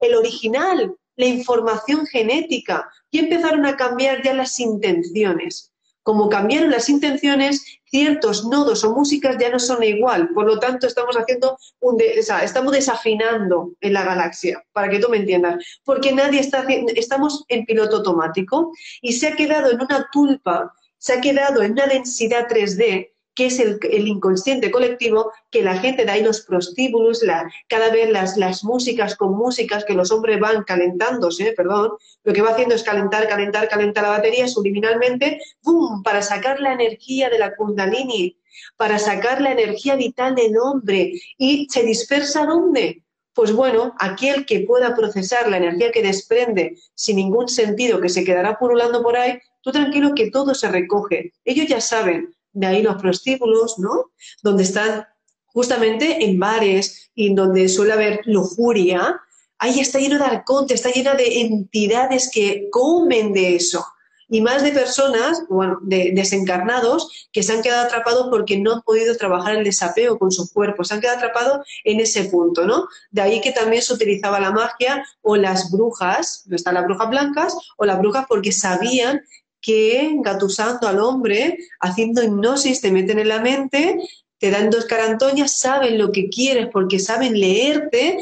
el original, la información genética, y empezaron a cambiar ya las intenciones. Como cambiaron las intenciones, ciertos nodos o músicas ya no son igual. Por lo tanto, estamos haciendo un estamos desafinando en la galaxia, para que tú me entiendas. Porque nadie está estamos en piloto automático y se ha quedado en una tulpa, se ha quedado en una densidad 3D que es el, inconsciente colectivo, que la gente, de ahí los prostíbulos, la, cada vez las, las músicas con músicas que los hombres van calentándose, perdón, lo que va haciendo es calentar, calentar, calentar la batería subliminalmente, ¡pum!, para sacar la energía de la kundalini, para sacar la energía vital del hombre. ¿Y se dispersa dónde? Pues bueno, aquel que pueda procesar la energía que desprende sin ningún sentido, que se quedará purulando por ahí, tú tranquilo que todo se recoge. Ellos ya saben, de ahí los prostíbulos, ¿no? Donde están justamente en bares y donde suele haber lujuria, ahí está lleno de arconte, está llena de entidades que comen de eso. Y más de personas, bueno, de desencarnados, que se han quedado atrapados porque no han podido trabajar el desapego con su cuerpo, se han quedado atrapados en ese punto, ¿no? De ahí que también se utilizaba la magia o las brujas, no están las brujas blancas, o las brujas porque sabían que engatusando al hombre, haciendo hipnosis, te meten en la mente, te dan dos carantoñas, saben lo que quieres porque saben leerte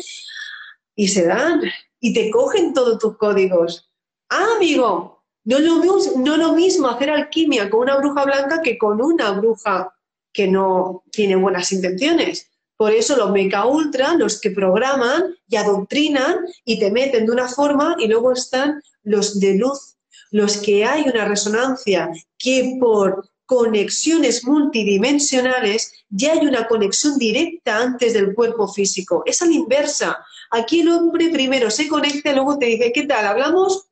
y se dan y te cogen todos tus códigos. Ah, amigo, no lo, lo mismo hacer alquimia con una bruja blanca que con una bruja que no tiene buenas intenciones. Por eso los meca ultra, los que programan y adoctrinan y te meten de una forma y luego están los de luz los que hay una resonancia que por conexiones multidimensionales ya hay una conexión directa antes del cuerpo físico. Es a la inversa. Aquí el hombre primero se conecta luego te dice, ¿qué tal? ¿Hablamos?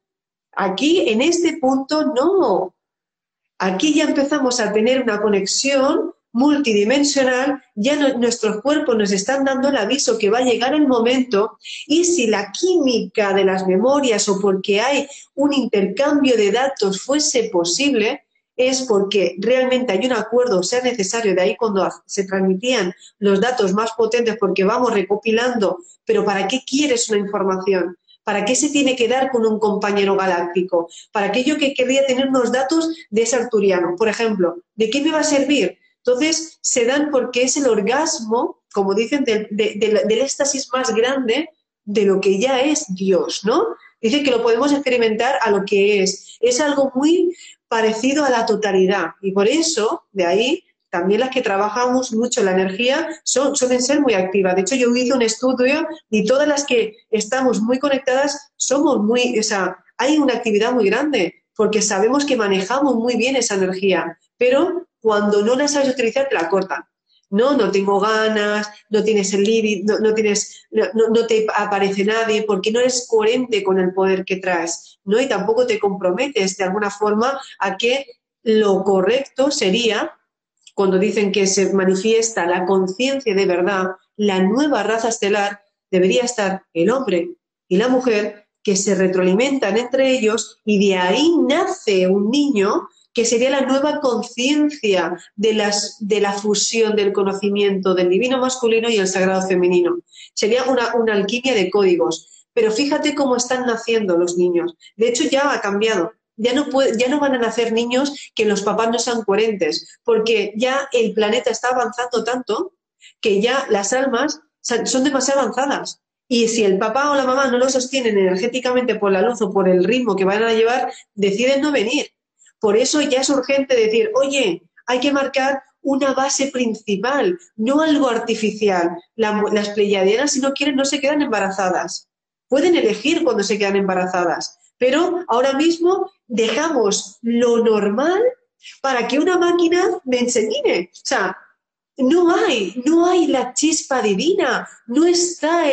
Aquí, en este punto, no. Aquí ya empezamos a tener una conexión multidimensional, ya nuestros cuerpos nos están dando el aviso que va a llegar el momento y si la química de las memorias o porque hay un intercambio de datos fuese posible, es porque realmente hay un acuerdo, sea necesario, de ahí cuando se transmitían los datos más potentes porque vamos recopilando, pero ¿para qué quieres una información? ¿Para qué se tiene que dar con un compañero galáctico? Para aquello que querría tener unos datos de ese arturiano. Por ejemplo, ¿de qué me va a servir? Entonces, se dan porque es el orgasmo, como dicen, del, éxtasis más grande de lo que ya es Dios, ¿no? Dice que lo podemos experimentar a lo que es. Es algo muy parecido a la totalidad. Y por eso, de ahí, también las que trabajamos mucho la energía suelen ser muy activas. De hecho, yo hice un estudio y todas las que estamos muy conectadas somos muy, o sea, hay una actividad muy grande porque sabemos que manejamos muy bien esa energía. Pero cuando no la sabes utilizar, te la cortan. No, no tengo ganas, no tienes el límite, no, tienes, no, te aparece nadie, porque no eres coherente con el poder que traes, ¿no? Y tampoco te comprometes de alguna forma a que lo correcto sería, cuando dicen que se manifiesta la conciencia de verdad, la nueva raza estelar, debería estar el hombre y la mujer que se retroalimentan entre ellos y de ahí nace un niño que sería la nueva conciencia de, de la fusión del conocimiento del divino masculino y el sagrado femenino. Sería una, alquimia de códigos. Pero fíjate cómo están naciendo los niños. De hecho, ya ha cambiado. Ya no, ya no van a nacer niños que los papás no sean coherentes, porque ya el planeta está avanzando tanto que ya las almas son demasiado avanzadas. Y si el papá o la mamá no lo sostienen energéticamente por la luz o por el ritmo que van a llevar, deciden no venir. Por eso ya es urgente decir, oye, hay que marcar una base principal, no algo artificial. las pleiadianas, si no quieren, no se quedan embarazadas. Pueden elegir cuando se quedan embarazadas, pero ahora mismo dejamos lo normal para que una máquina me enseñe. O sea, no hay, no hay la chispa divina, no está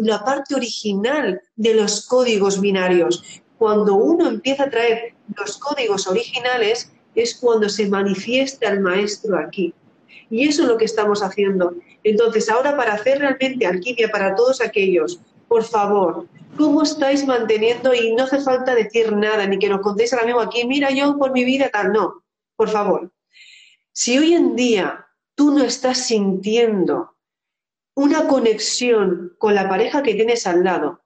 la parte original de los códigos binarios cuando uno empieza a traer los códigos originales, es cuando se manifiesta el maestro aquí. Y eso es lo que estamos haciendo. Entonces, ahora para hacer realmente alquimia para todos aquellos, por favor, ¿cómo estáis manteniendo? Y no hace falta decir nada, ni que nos contéis ahora mismo aquí, mira yo por mi vida tal, no, por favor. Si hoy en día tú no estás sintiendo una conexión con la pareja que tienes al lado,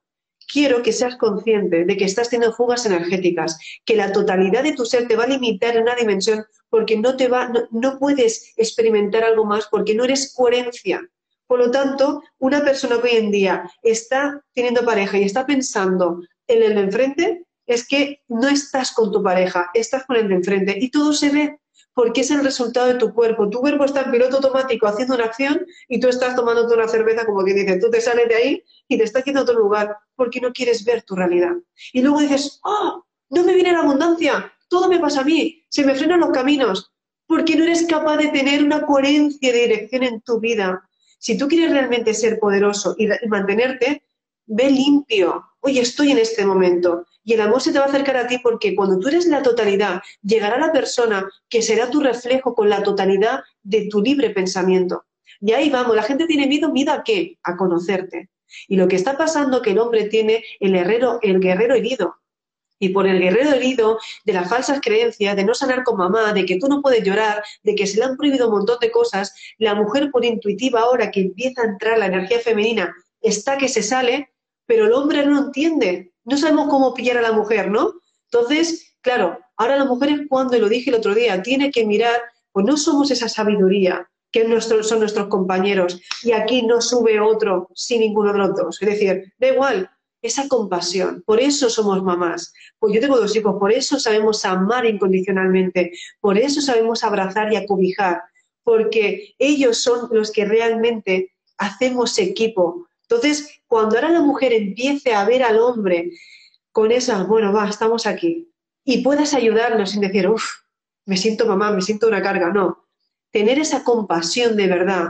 quiero que seas consciente de que estás teniendo fugas energéticas, que la totalidad de tu ser te va a limitar en una dimensión porque no te va, no, puedes experimentar algo más porque no eres coherencia. Por lo tanto, una persona que hoy en día está teniendo pareja y está pensando en el de enfrente, es que no estás con tu pareja, estás con el de enfrente y todo se ve porque es el resultado de tu cuerpo. Tu cuerpo está en piloto automático haciendo una acción y tú estás tomándote una cerveza como que dices, tú te sales de ahí y te estás yendo a otro lugar porque no quieres ver tu realidad. Y luego dices, oh, no me viene la abundancia, todo me pasa a mí, se me frenan los caminos, porque no eres capaz de tener una coherencia de dirección en tu vida. Si tú quieres realmente ser poderoso y mantenerte, ve limpio. Oye, estoy en este momento. Y el amor se te va a acercar a ti porque cuando tú eres la totalidad, llegará la persona que será tu reflejo con la totalidad de tu libre pensamiento. Y ahí vamos, la gente tiene miedo, ¿miedo a qué? A conocerte. Y lo que está pasando que el hombre tiene el herrero, el guerrero herido. Y por el guerrero herido de las falsas creencias, de no sanar con mamá, de que tú no puedes llorar, de que se le han prohibido un montón de cosas, la mujer por intuitiva ahora que empieza a entrar la energía femenina está que se sale, pero el hombre no entiende. No sabemos cómo pillar a la mujer, ¿no? Entonces, claro, ahora la mujer es cuando, lo dije el otro día, tiene que mirar, pues no somos esa sabiduría que son nuestros compañeros y aquí no sube otro sin ninguno de los dos. Es decir, da igual, esa compasión. Por eso somos mamás. Pues yo tengo dos hijos, por eso sabemos amar incondicionalmente, por eso sabemos abrazar y acobijar, porque ellos son los que realmente hacemos equipo, entonces, cuando ahora la mujer empiece a ver al hombre con esa, bueno, va, estamos aquí, y puedas ayudarnos sin decir, uff, me siento mamá, me siento una carga, no. Tener esa compasión de verdad,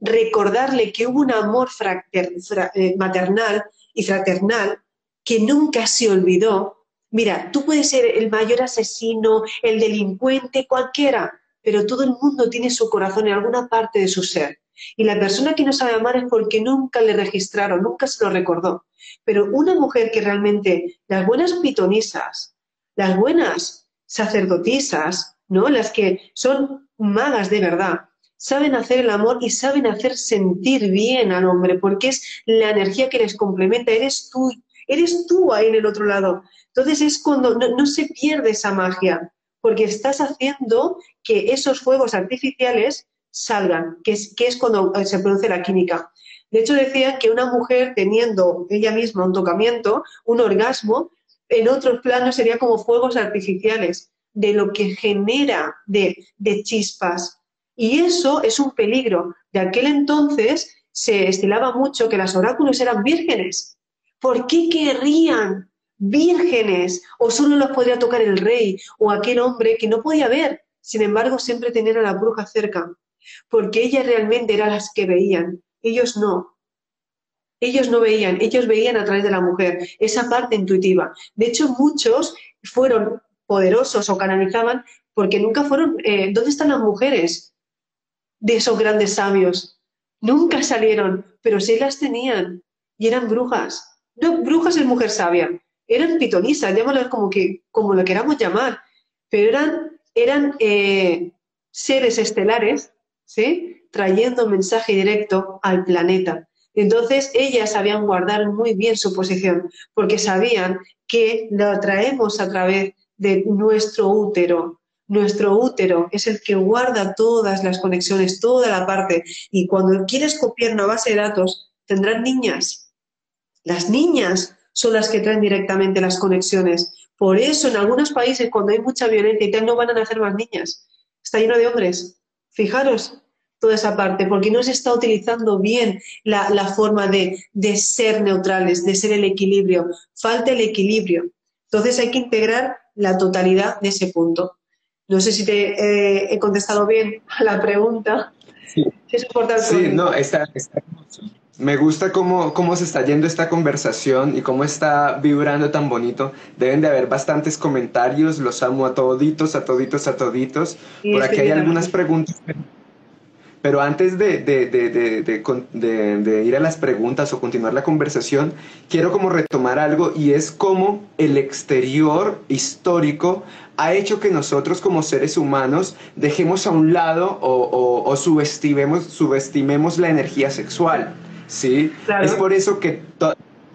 recordarle que hubo un amor eh, maternal y fraternal que nunca se olvidó. Mira, tú puedes ser el mayor asesino, el delincuente, cualquiera, pero todo el mundo tiene su corazón en alguna parte de su ser. Y la persona que no sabe amar es porque nunca le registraron, nunca se lo recordó. Pero una mujer que realmente, las buenas pitonisas, las buenas sacerdotisas, ¿no? Las que son magas de verdad, saben hacer el amor y saben hacer sentir bien al hombre, porque es la energía que les complementa, eres tú, eres tú ahí en el otro lado. Entonces es cuando no, no se pierde esa magia, porque estás haciendo que esos fuegos artificiales salgan, que es, que es cuando eh, se produce la química. De hecho, decían que una mujer teniendo ella misma un tocamiento, un orgasmo, en otros planos sería como fuegos artificiales, de lo que genera de, de chispas. Y eso es un peligro. De aquel entonces se estilaba mucho que las oráculos eran vírgenes. ¿Por qué querrían vírgenes? O solo los podría tocar el rey o aquel hombre que no podía ver. Sin embargo, siempre tener a la bruja cerca porque ellas realmente eran las que veían, ellos no. Ellos no veían, ellos veían a través de la mujer, esa parte intuitiva. De hecho, muchos fueron poderosos o canalizaban porque nunca fueron, eh, ¿dónde están las mujeres de esos grandes sabios? Nunca salieron, pero sí las tenían y eran brujas. No, brujas es mujer sabia, eran pitonisas, llámalas como, que, como lo queramos llamar, pero eran, eran eh, seres estelares ¿sí? trayendo mensaje directo al planeta. Entonces ellas sabían guardar muy bien su posición porque sabían que lo traemos a través de nuestro útero. Nuestro útero es el que guarda todas las conexiones, toda la parte. Y cuando quieres copiar una base de datos, tendrán niñas. Las niñas son las que traen directamente las conexiones. Por eso en algunos países cuando hay mucha violencia y tal no van a nacer más niñas. Está lleno de hombres. Fijaros, toda esa parte, porque no se está utilizando bien la, forma de, ser neutrales, de ser el equilibrio. Falta el equilibrio. Entonces hay que integrar la totalidad de ese punto. No sé si te eh, he contestado bien a (laughs) la pregunta. Sí, es importante. Sí, no, está, Me gusta cómo, cómo se está yendo esta conversación y cómo está vibrando tan bonito. Deben de haber bastantes comentarios, los amo a toditos, a toditos, a toditos. Por aquí hay algunas preguntas. Pero antes de, de, de, ir a las preguntas o continuar la conversación, quiero como retomar algo y es cómo el exterior histórico ha hecho que nosotros como seres humanos dejemos a un lado o, o, subestimemos, subestimemos la energía sexual. ¿sí? Es por eso que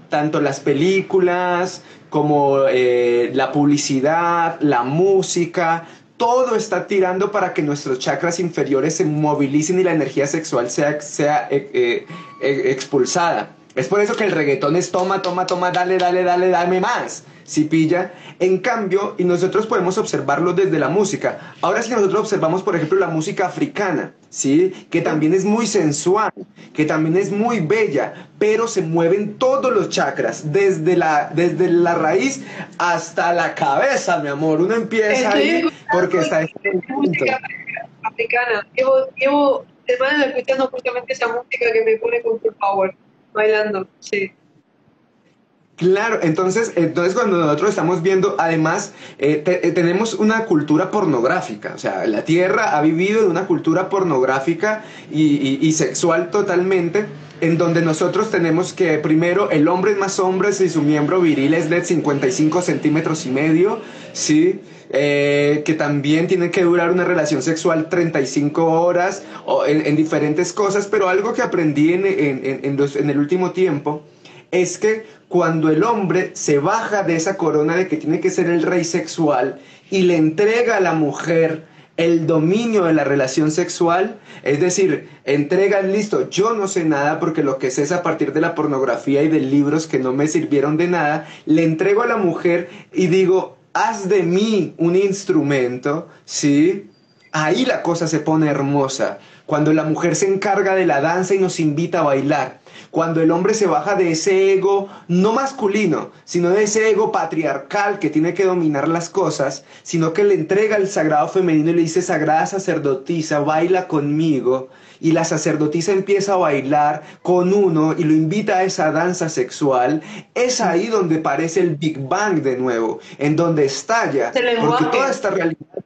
tanto las películas como eh, la publicidad, la música, todo está tirando para que nuestros chakras inferiores se movilicen y la energía sexual sea, sea eh, eh, expulsada. Es por eso que el reggaetón es toma, toma, toma, dale, dale, dale, dame más si pilla. En cambio, y nosotros podemos observarlo desde la música. Ahora si nosotros observamos, por ejemplo, la música africana, ¿sí? Que también es muy sensual, que también es muy bella, pero se mueven todos los chakras, desde la, desde la raíz hasta la cabeza, mi amor. Uno empieza ahí porque está en música africana. Llevo, llevo semanas escuchando justamente esa música que me pone con full power, bailando, sí. Claro, entonces, entonces cuando nosotros estamos viendo, además, eh, eh, tenemos una cultura pornográfica, o sea, la Tierra ha vivido de una cultura pornográfica y, sexual totalmente, en donde nosotros tenemos que primero el hombre es más hombre si su miembro viril es de 55 centímetros y medio, ¿sí? Eh, que también tiene que durar una relación sexual 35 horas o en, diferentes cosas, pero algo que aprendí en, en el último tiempo es que cuando el hombre se baja de esa corona de que tiene que ser el rey sexual y le entrega a la mujer el dominio de la relación sexual, es decir, entrega listo, yo no sé nada porque lo que sé es a partir de la pornografía y de libros que no me sirvieron de nada, le entrego a la mujer y digo, haz de mí un instrumento, ¿sí? Ahí la cosa se pone hermosa, cuando la mujer se encarga de la danza y nos invita a bailar cuando el hombre se baja de ese ego no masculino, sino de ese ego patriarcal que tiene que dominar las cosas, sino que le entrega el sagrado femenino y le dice, sagrada sacerdotisa, baila conmigo. Y la sacerdotisa empieza a bailar con uno y lo invita a esa danza sexual, es ahí donde aparece el Big Bang de nuevo, en donde estalla, porque toda esta realidad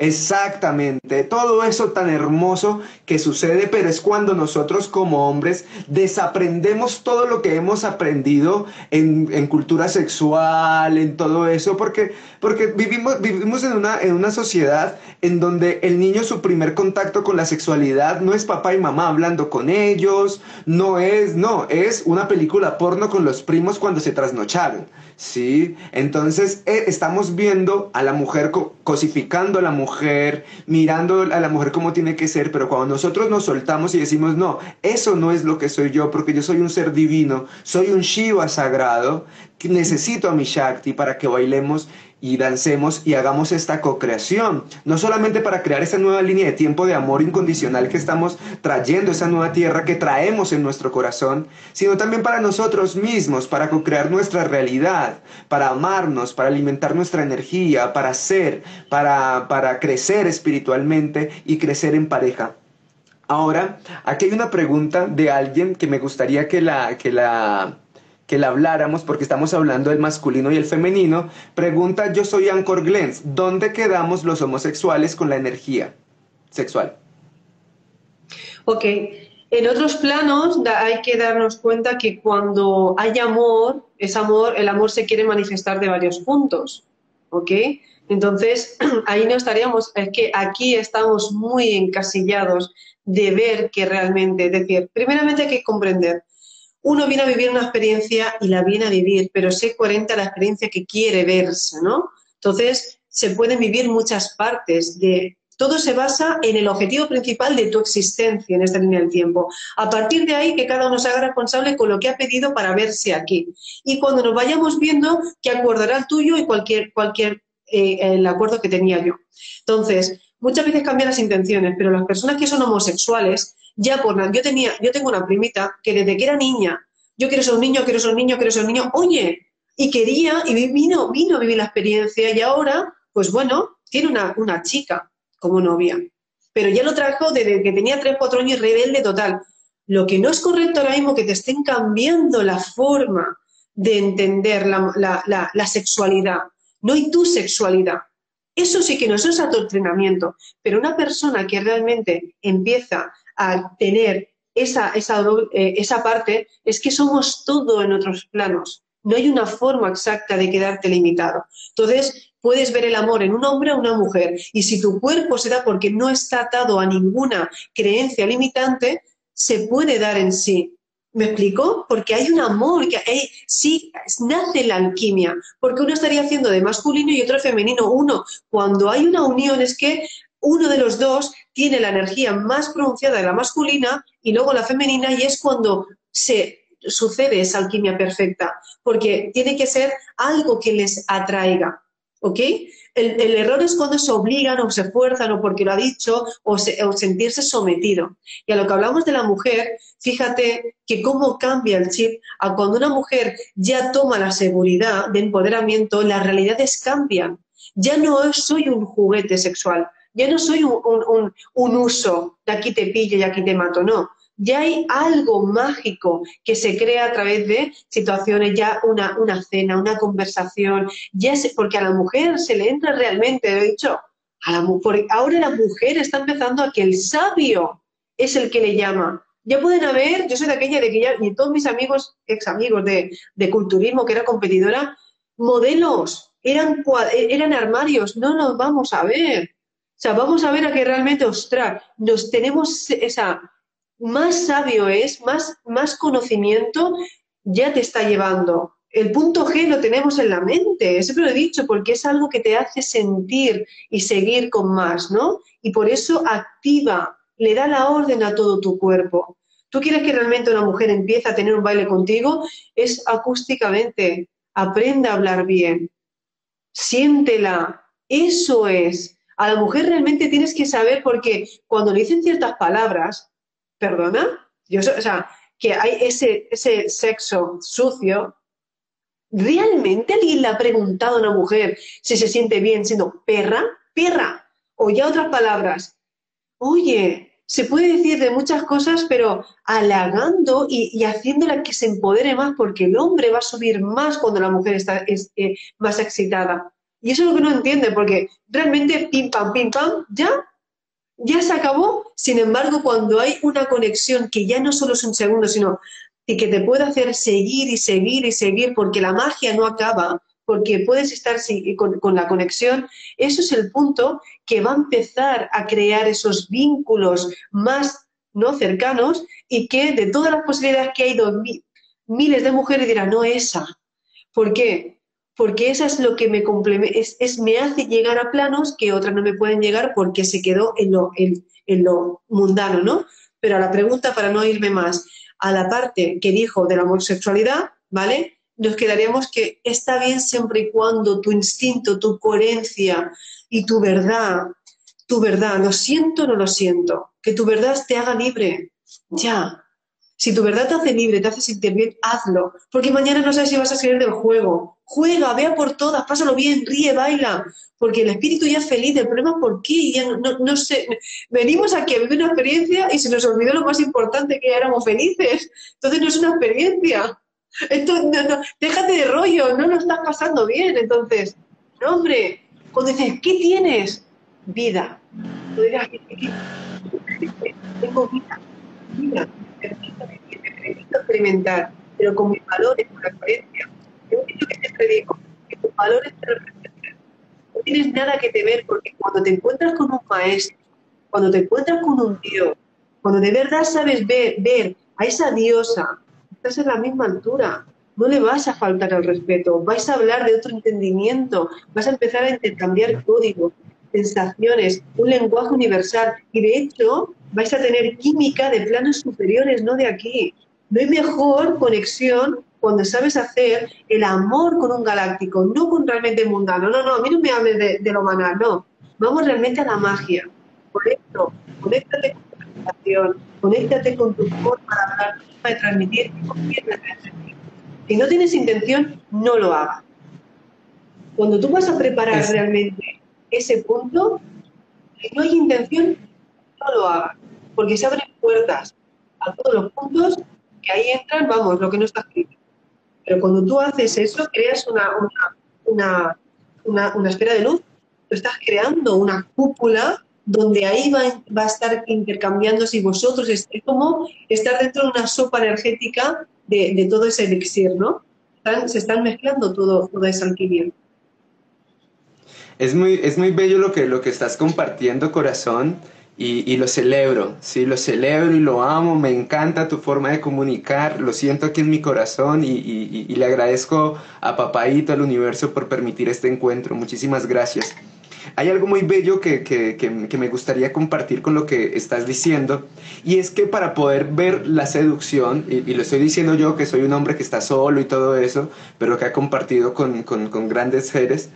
Exactamente, todo eso tan hermoso que sucede, pero es cuando nosotros como hombres desaprendemos todo lo que hemos aprendido en, cultura sexual, en todo eso, porque, porque vivimos, vivimos en, una, en una sociedad en donde el niño su primer contacto con la sexualidad no es papá y mamá hablando con ellos, no es, no, es una película porno con los primos cuando se trasnocharon. ¿Sí? Entonces eh, estamos viendo a la mujer cosificando a la mujer, mirando a la mujer como tiene que ser, pero cuando nosotros nos soltamos y decimos, no, eso no es lo que soy yo, porque yo soy un ser divino, soy un Shiva sagrado, necesito a mi Shakti para que bailemos y dancemos y hagamos esta co-creación, no solamente para crear esa nueva línea de tiempo de amor incondicional que estamos trayendo, esa nueva tierra que traemos en nuestro corazón, sino también para nosotros mismos, para co-crear nuestra realidad, para amarnos, para alimentar nuestra energía, para ser, para, para crecer espiritualmente y crecer en pareja. Ahora, aquí hay una pregunta de alguien que me gustaría que la, que la que la habláramos, porque estamos hablando del masculino y el femenino, pregunta Yo soy Anchor Glens, ¿dónde quedamos los homosexuales con la energía sexual? Ok, en otros planos hay que darnos cuenta que cuando hay amor, es amor, el amor se quiere manifestar de varios puntos, ¿ok? Entonces, (clears throat) ahí no estaríamos, es que aquí estamos muy encasillados de ver que realmente, es decir, primeramente hay que comprender uno viene a vivir una experiencia y la viene a vivir, pero sé coherente a la experiencia que quiere verse, ¿no? Entonces, se pueden vivir muchas partes de... Todo se basa en el objetivo principal de tu existencia en esta línea del tiempo. A partir de ahí, que cada uno se haga responsable con lo que ha pedido para verse aquí. Y cuando nos vayamos viendo, que acordará el tuyo y cualquier, cualquier eh, el acuerdo que tenía yo. Entonces, muchas veces cambian las intenciones, pero las personas que son homosexuales ya por nada. Yo, tenía, yo tengo una primita que desde que era niña, yo quiero ser un niño, quiero ser un niño, quiero ser un niño, oye, y quería, y vino, vino a vivir la experiencia, y ahora, pues bueno, tiene una, una chica como novia. Pero ya lo trajo desde que tenía 3, 4 años rebelde total. Lo que no es correcto ahora mismo que te estén cambiando la forma de entender la, sexualidad, no y tu sexualidad. Eso sí que no es adoctrinamiento, pero una persona que realmente empieza a tener esa, esa, eh, esa parte, es que somos todo en otros planos. No hay una forma exacta de quedarte limitado. Entonces, puedes ver el amor en un hombre o una mujer. Y si tu cuerpo se da porque no está atado a ninguna creencia limitante, se puede dar en sí. ¿Me explico? Porque hay un amor, que sí, nace la alquimia, porque uno estaría haciendo de masculino y otro de femenino. Uno, cuando hay una unión es que uno de los dos tiene la energía más pronunciada de la masculina y luego la femenina y es cuando se sucede esa alquimia perfecta, porque tiene que ser algo que les atraiga. ¿Ok? El, error es cuando se obligan o se fuerzan o porque lo ha dicho o, sentirse sometido. Y a lo que hablamos de la mujer, fíjate que cómo cambia el chip a cuando una mujer ya toma la seguridad de empoderamiento, las realidades cambian. Ya no soy un juguete sexual, ya no soy un, uso de aquí te pillo y aquí te mato, no ya hay algo mágico que se crea a través de situaciones, ya una, una cena, una conversación, ya porque a la mujer se le entra realmente, lo he dicho, a la, ahora la mujer está empezando a que el sabio es el que le llama. Ya pueden haber, yo soy de aquella de que ya, y todos mis amigos, ex amigos de, de culturismo, que era competidora, modelos, eran, eran armarios, no los vamos a ver. Sea, vamos a ver a que realmente, ostras, nos tenemos esa, más sabio es, más, más conocimiento ya te está llevando. El punto G lo tenemos en la mente, siempre lo he dicho, porque es algo que te hace sentir y seguir con más, ¿no? Y por eso activa, le da la orden a todo tu cuerpo. Tú quieres que realmente una mujer empiece a tener un baile contigo, es acústicamente, aprenda a hablar bien, siéntela, eso es. A la mujer realmente tienes que saber porque cuando le dicen ciertas palabras, ¿Perdona? Yo, o sea, que hay ese, ese sexo sucio. ¿Realmente alguien le ha preguntado a una mujer si se siente bien siendo perra? Perra. O ya otras palabras. Oye, se puede decir de muchas cosas, pero halagando y, haciéndola que se empodere más, porque el hombre va a subir más cuando la mujer está eh, más excitada. Y eso es lo que no entiende, porque realmente pim pam, pim pam, ya ya se acabó. Sin embargo, cuando hay una conexión que ya no solo es un segundo, sino y que te puede hacer seguir y seguir y seguir, porque la magia no acaba, porque puedes estar con, con, la conexión, eso es el punto que va a empezar a crear esos vínculos más no cercanos y que de todas las posibilidades que hay, miles de mujeres dirán, no esa. ¿Por qué? Porque eso es lo que me es, me hace llegar a planos que otras no me pueden llegar porque se quedó en lo, en, lo mundano, ¿no? Pero a la pregunta, para no irme más, a la parte que dijo de la homosexualidad, ¿vale? Nos quedaríamos que está bien siempre y cuando tu instinto, tu coherencia y tu verdad, tu verdad, lo siento o no lo siento, que tu verdad te haga libre, ya, si tu verdad te hace libre, te hace sentir bien, hazlo. Porque mañana no sabes si vas a salir del juego. Juega, vea por todas, pásalo bien, ríe, baila. Porque el espíritu ya es feliz. El problema es por qué. Ya no, sé. Venimos aquí a vivir una experiencia y se nos olvidó lo más importante que éramos felices. Entonces no es una experiencia. Esto, no, déjate de rollo, no lo estás pasando bien. Entonces, no, hombre, cuando dices, ¿qué tienes? Vida. Tú dirás, tengo vida. Vida permito experimentar, pero con mis valores, con la coherencia. Yo que siempre digo, que tus valores te representan. No tienes nada que te ver porque cuando te encuentras con un maestro, cuando te encuentras con un Dios, cuando de verdad sabes ver, ver a esa diosa, estás en la misma altura, no le vas a faltar al respeto, vais a hablar de otro entendimiento, vas a empezar a intercambiar códigos, sensaciones, un lenguaje universal y de hecho vais a tener química de planos superiores, no de aquí. No hay mejor conexión cuando sabes hacer el amor con un galáctico, no con realmente mundano. No, no, a mí no me hables de, lo banal, no. Vamos realmente a la magia. Por esto, conéctate con tu presentación, conéctate con tu forma de hablar, de transmitir, Si no tienes intención, no lo hagas. Cuando tú vas a preparar realmente ese punto, si no hay intención, no lo hagas, porque se abren puertas a todos los puntos, que ahí entran, vamos, lo que no está escrito. Pero cuando tú haces eso, creas una, una, una, una, esfera de luz, tú estás creando una cúpula donde ahí va, va a estar intercambiándose y vosotros, es, como estar dentro de una sopa energética de, de todo ese elixir, ¿no? se están mezclando todo, toda esa alquimia. Es muy, es muy bello lo que, lo que estás compartiendo, corazón, y, lo celebro, sí, lo celebro y lo amo, me encanta tu forma de comunicar, lo siento aquí en mi corazón y, y le agradezco a Papaito, al universo, por permitir este encuentro. Muchísimas gracias. Hay algo muy bello que, que, que, me gustaría compartir con lo que estás diciendo, y es que para poder ver la seducción, y, lo estoy diciendo yo que soy un hombre que está solo y todo eso, pero que ha compartido con, con, con grandes seres,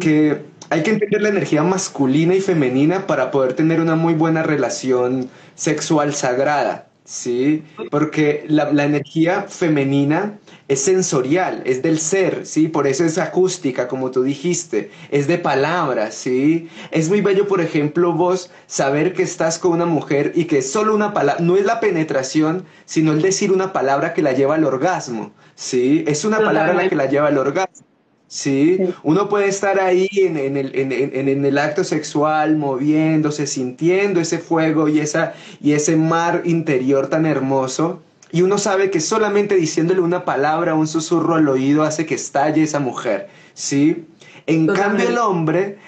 que hay que entender la energía masculina y femenina para poder tener una muy buena relación sexual sagrada, ¿sí? Porque la, la energía femenina es sensorial, es del ser, ¿sí? Por eso es acústica, como tú dijiste, es de palabras, ¿sí? Es muy bello, por ejemplo, vos saber que estás con una mujer y que es solo una palabra, no es la penetración, sino el decir una palabra que la lleva al orgasmo, ¿sí? Es una palabra la que la lleva al orgasmo. ¿Sí? Uno puede estar ahí en, en, el, en, en, el, acto sexual, moviéndose, sintiendo ese fuego y, esa, y ese mar interior tan hermoso, y uno sabe que solamente diciéndole una palabra, un susurro al oído hace que estalle esa mujer, ¿sí? En cambio el hombre,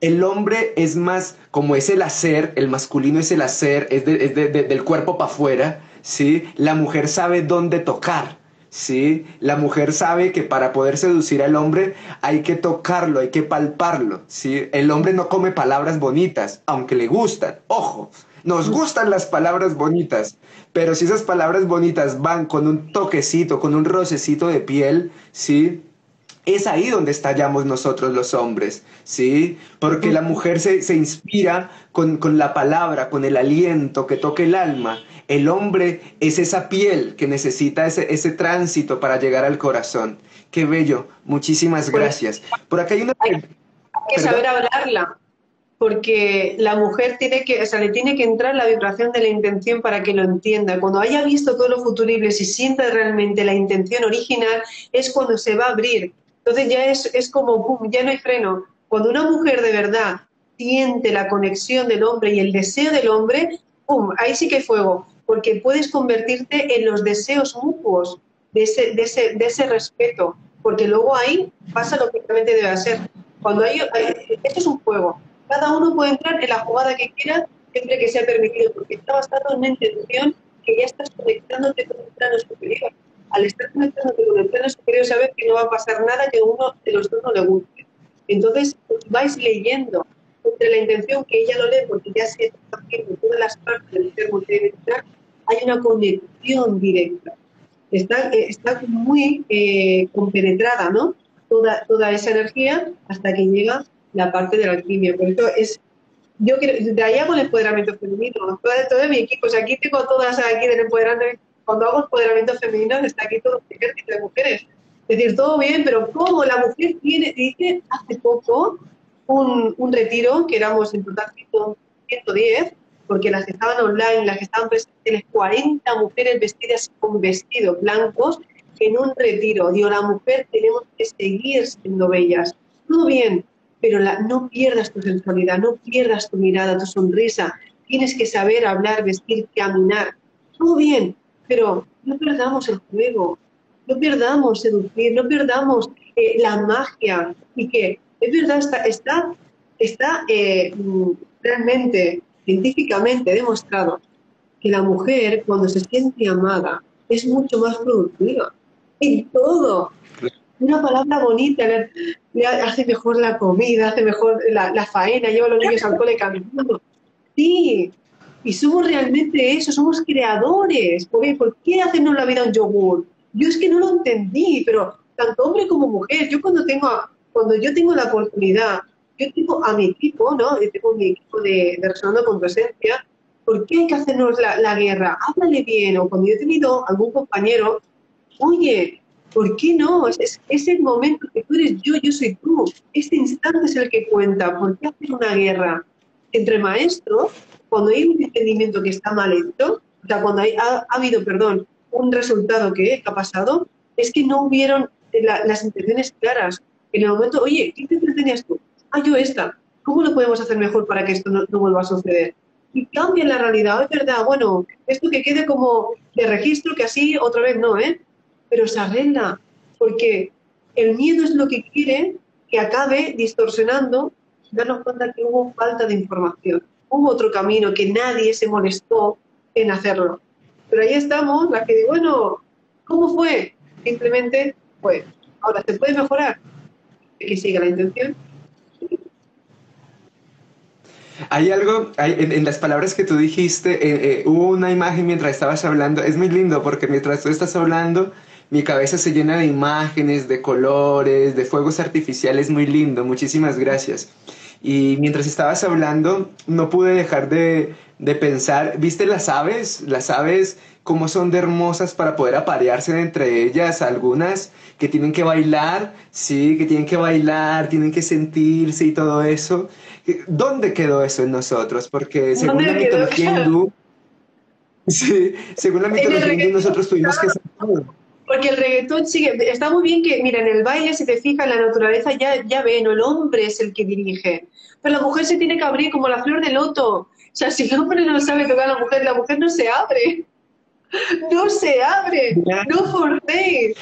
el hombre es más como es el hacer, el masculino es el hacer, es, del cuerpo para afuera, ¿sí? La mujer sabe dónde tocar, ¿sí? La mujer sabe que para poder seducir al hombre hay que tocarlo, hay que palparlo, ¿sí? El hombre no come palabras bonitas, aunque le gustan, ojo, nos gustan las palabras bonitas, pero si esas palabras bonitas van con un toquecito, con un rocecito de piel, ¿sí? Es ahí donde estallamos nosotros los hombres, ¿sí? Porque la mujer se, se inspira con, con, la palabra, con el aliento que toque el alma. El hombre es esa piel que necesita ese, ese tránsito para llegar al corazón. Qué bello, muchísimas pues, gracias. Por acá hay una... Hay, hay que saber hablarla porque la mujer tiene que, o sea, le tiene que entrar la vibración de la intención para que lo entienda. Cuando haya visto todo lo futurible, si sienta realmente la intención original, es cuando se va a abrir. Entonces ya es, es como, pum, ya no hay freno. Cuando una mujer de verdad siente la conexión del hombre y el deseo del hombre, pum, ahí sí que hay fuego, porque puedes convertirte en los deseos mutuos de ese, de ese, de ese respeto, porque luego ahí pasa lo que realmente debe hacer. Cuando hay, esto es un juego, cada uno puede entrar en la jugada que quiera siempre que sea permitido, porque está basado en una intención que ya estás conectándote con el plano superior. Al estar conectándote con el plano superior, sabes que no va a pasar nada que uno de los dos no le guste. Entonces, vais leyendo entre la intención que ella lo lee, porque ya se está haciendo todas las partes del ser multidimensional, hay una conexión directa. Está, eh, está muy eh, compenetrada, ¿no? Toda, toda esa energía hasta que llega la parte de la alquimia. Por eso es, yo creo, de ahí hago el empoderamiento femenino, todo, todo mi equipo, o sea, aquí tengo todas aquí del empoderamiento, cuando hago empoderamiento femenino está aquí todo el ejército de mujeres. Es decir, todo bien, pero ¿cómo la mujer tiene, dice hace poco un, un retiro, que éramos en total 110, porque las que estaban online, las que estaban presentes, 40 mujeres vestidas con vestidos blancos en un retiro. Digo, la mujer tenemos que seguir siendo bellas. Todo bien, pero no pierdas tu sensualidad, no pierdas tu mirada, tu sonrisa. Tienes que saber hablar, vestir, caminar. Todo bien, pero no perdamos el juego, no perdamos seducir, no perdamos eh, la magia. Y que es verdad, está, está, está eh, realmente científicamente demostrado que la mujer cuando se siente amada es mucho más productiva en todo, una palabra bonita, hace mejor la comida, hace mejor la, faena, lleva a los niños al cole caminando. Sí, y somos realmente eso, somos creadores. ¿Por qué hacernos la vida un yogur? Yo es que no lo entendí, pero tanto hombre como mujer, yo cuando tengo, cuando yo tengo la oportunidad, yo tengo a mi equipo, ¿no? Yo tengo mi equipo de, de Resonando con Presencia, ¿por qué hay que hacernos la, la guerra? Háblale bien, o cuando yo he tenido algún compañero, oye, ¿Por qué no? Es, es, el momento que tú eres yo, yo soy tú. Este instante es el que cuenta. ¿Por qué hacer una guerra entre maestros cuando hay un entendimiento que está mal hecho? o sea, cuando ha, habido, perdón, un resultado que ha pasado, es que no hubieron las intenciones claras. En el momento, oye, ¿qué te tenías tú? Ah, yo esta. ¿Cómo lo podemos hacer mejor para que esto no, vuelva a suceder? Y cambia la realidad, es verdad, bueno, esto que quede como de registro, que así otra vez no, ¿eh? Pero se arregla, porque el miedo es lo que quiere que acabe distorsionando, darnos cuenta que hubo falta de información, hubo otro camino, que nadie se molestó en hacerlo. Pero ahí estamos, la que digo, bueno, ¿cómo fue? Simplemente, pues, ahora, ¿se puede mejorar? Que siga la intención. Hay algo, en, las palabras que tú dijiste, eh, eh, hubo una imagen mientras estabas hablando, es muy lindo porque mientras tú estás hablando, mi cabeza se llena de imágenes, de colores, de fuegos artificiales, muy lindo, muchísimas gracias. Y mientras estabas hablando, no pude dejar de, de pensar, ¿viste las aves? Las aves, cómo son de hermosas para poder aparearse entre ellas, algunas que tienen que bailar, sí, que tienen que bailar, tienen que sentirse y todo eso. ¿Dónde quedó eso en nosotros? Porque según la mitología hindú, (laughs) sí, según la mitología hindú nosotros tuvimos que porque el reggaetón sigue, está muy bien que, mira, en el baile, si te fijas, en la naturaleza ya, ya ven, el hombre es el que dirige. Pero la mujer se tiene que abrir como la flor de loto. O sea, si el hombre no sabe tocar a la mujer, la mujer no se abre. No se abre. No forcéis.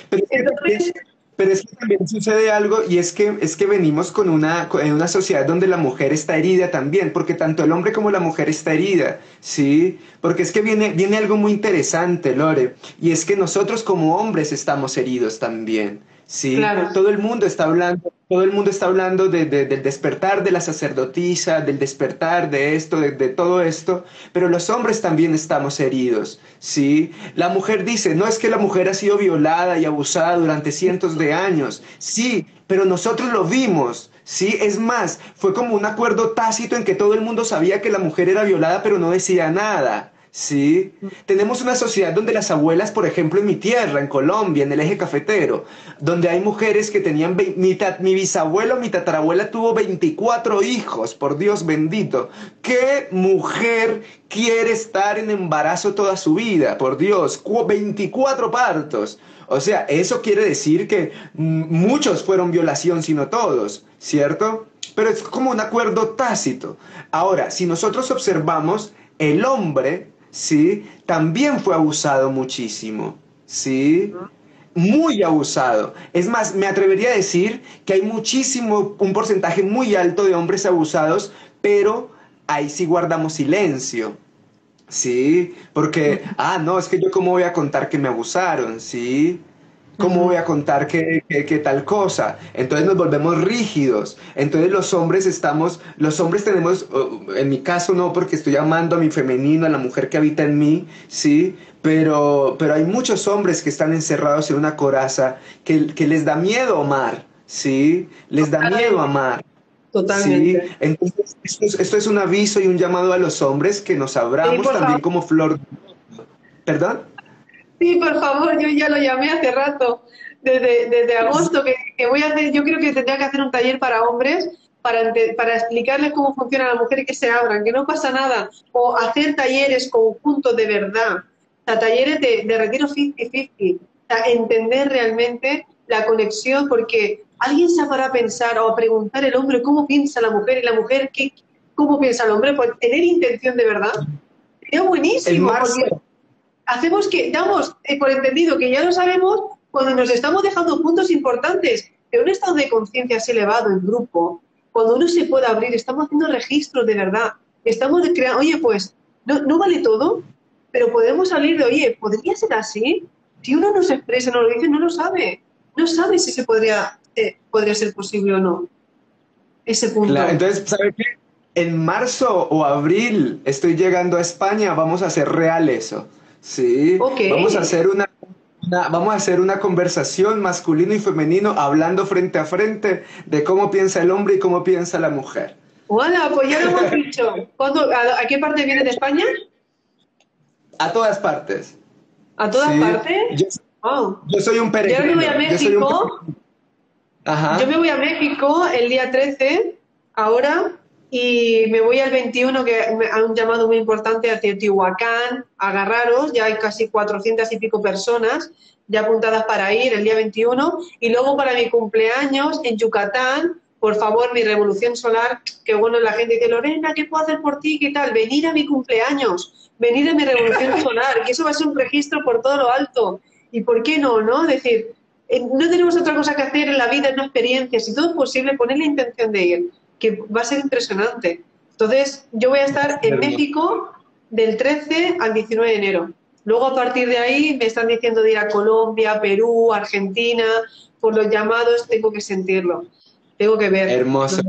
Pero es que también sucede algo y es que, es que venimos con una, en una sociedad donde la mujer está herida también, porque tanto el hombre como la mujer está herida, ¿sí? Porque es que viene, viene algo muy interesante, Lore, y es que nosotros como hombres estamos heridos también. Sí, todo el mundo está hablando, todo el mundo está hablando de, del despertar de la sacerdotisa, del despertar de esto, de, todo esto, pero los hombres también estamos heridos, sí. La mujer dice, no es que la mujer ha sido violada y abusada durante cientos de años, sí, pero nosotros lo vimos, sí. Es más, fue como un acuerdo tácito en que todo el mundo sabía que la mujer era violada, pero no decía nada. Sí, tenemos una sociedad donde las abuelas, por ejemplo, en mi tierra, en Colombia, en el eje cafetero, donde hay mujeres que tenían, mi, mi bisabuelo, mi tatarabuela tuvo 24 hijos, por Dios bendito. ¿Qué mujer quiere estar en embarazo toda su vida? Por Dios, 24 partos. O sea, eso quiere decir que muchos fueron violación, sino todos, ¿cierto? Pero es como un acuerdo tácito. Ahora, si nosotros observamos, el hombre ¿sí? También fue abusado muchísimo, ¿sí? Muy abusado. Es más, me atrevería a decir que hay muchísimo, un porcentaje muy alto de hombres abusados, pero ahí sí guardamos silencio. Sí, porque, ah, no, es que yo cómo voy a contar que me abusaron, ¿sí? ¿Cómo voy a contar qué, tal cosa? Entonces nos volvemos rígidos. Entonces los hombres estamos, los hombres tenemos, en mi caso no, porque estoy amando a mi femenino, a la mujer que habita en mí, ¿sí? Pero, pero hay muchos hombres que están encerrados en una coraza que, les da miedo amar, ¿sí? Les da miedo amar. Totalmente. ¿sí? Entonces, esto es, un aviso y un llamado a los hombres que nos abramos también como flor. ¿Perdón? Sí, por favor, yo ya lo llamé hace rato, desde, desde agosto, que, voy a hacer, yo creo que tendría que hacer un taller para hombres para, para explicarles cómo funciona la mujer y que se abran, que no pasa nada, o hacer talleres conjuntos de verdad, o sea, talleres de, de retiro 50-50, o sea, entender realmente la conexión, porque alguien se a pensar o a preguntar el hombre cómo piensa la mujer y la mujer qué, cómo piensa el hombre, pues tener intención de verdad. Sería buenísimo hacemos que damos eh, por entendido que ya lo sabemos cuando nos estamos dejando puntos importantes. En un estado de conciencia así elevado en grupo, cuando uno se puede abrir, estamos haciendo registros de verdad. Estamos creando, oye, pues no, no vale todo, pero podemos salir de, oye, ¿podría ser así? Si uno no se expresa, no lo dice, no lo sabe. No sabe si se podría, eh, podría ser posible o no. Ese punto. entonces, ¿sabe qué? En marzo o abril estoy llegando a España, vamos a hacer real eso. Sí, vamos a hacer una, vamos a hacer una conversación masculino y femenino hablando frente a frente de cómo piensa el hombre y cómo piensa la mujer. Hola, pues ya lo hemos (laughs) dicho. a, qué parte viene de España? A todas partes. ¿A todas partes? Yo, soy un peregrino. Yo me voy a México. Yo me voy a México el día 13, ahora, y me voy al 21, que han un llamado muy importante a Teotihuacán, agarraros, ya hay casi 400 y pico personas ya apuntadas para ir el día 21, y luego para mi cumpleaños en Yucatán, por favor, mi revolución solar, que bueno, la gente dice, Lorena, ¿qué puedo hacer por ti? ¿Qué tal? Venir a mi cumpleaños, venir a mi revolución (laughs) solar, que eso va a ser un registro por todo lo alto. ¿Y por qué no, no? Es decir, eh, no tenemos otra cosa que hacer en la vida, no experiencias, si todo es posible, poner la intención de ir que va a ser impresionante. Entonces, yo voy a estar en México del 13 al 19 de enero. Luego, a partir de ahí, me están diciendo de ir a Colombia, Perú, Argentina. Por los llamados, tengo que sentirlo. Tengo que ver. Hermoso.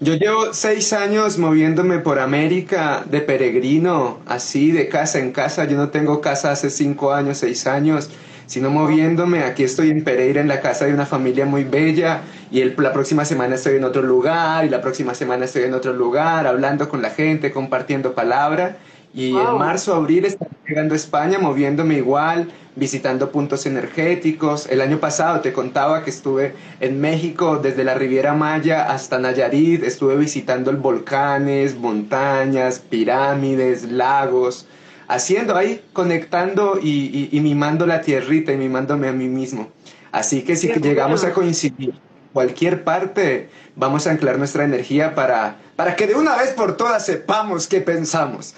Yo llevo seis años moviéndome por América de peregrino, así, de casa en casa. Yo no tengo casa hace cinco años, seis años sino moviéndome. Aquí estoy en Pereira, en la casa de una familia muy bella, y el, la próxima semana estoy en otro lugar, y la próxima semana estoy en otro lugar, hablando con la gente, compartiendo palabra. Y en marzo, abril estoy llegando a España, moviéndome igual, visitando puntos energéticos. El año pasado te contaba que estuve en México desde la Riviera Maya hasta Nayarit, estuve visitando volcanes, montañas, pirámides, lagos haciendo ahí, conectando y, mimando la tierrita y mimándome a mí mismo. Así que si llegamos a coincidir cualquier parte, vamos a anclar nuestra energía para, para que de una vez por todas sepamos qué pensamos.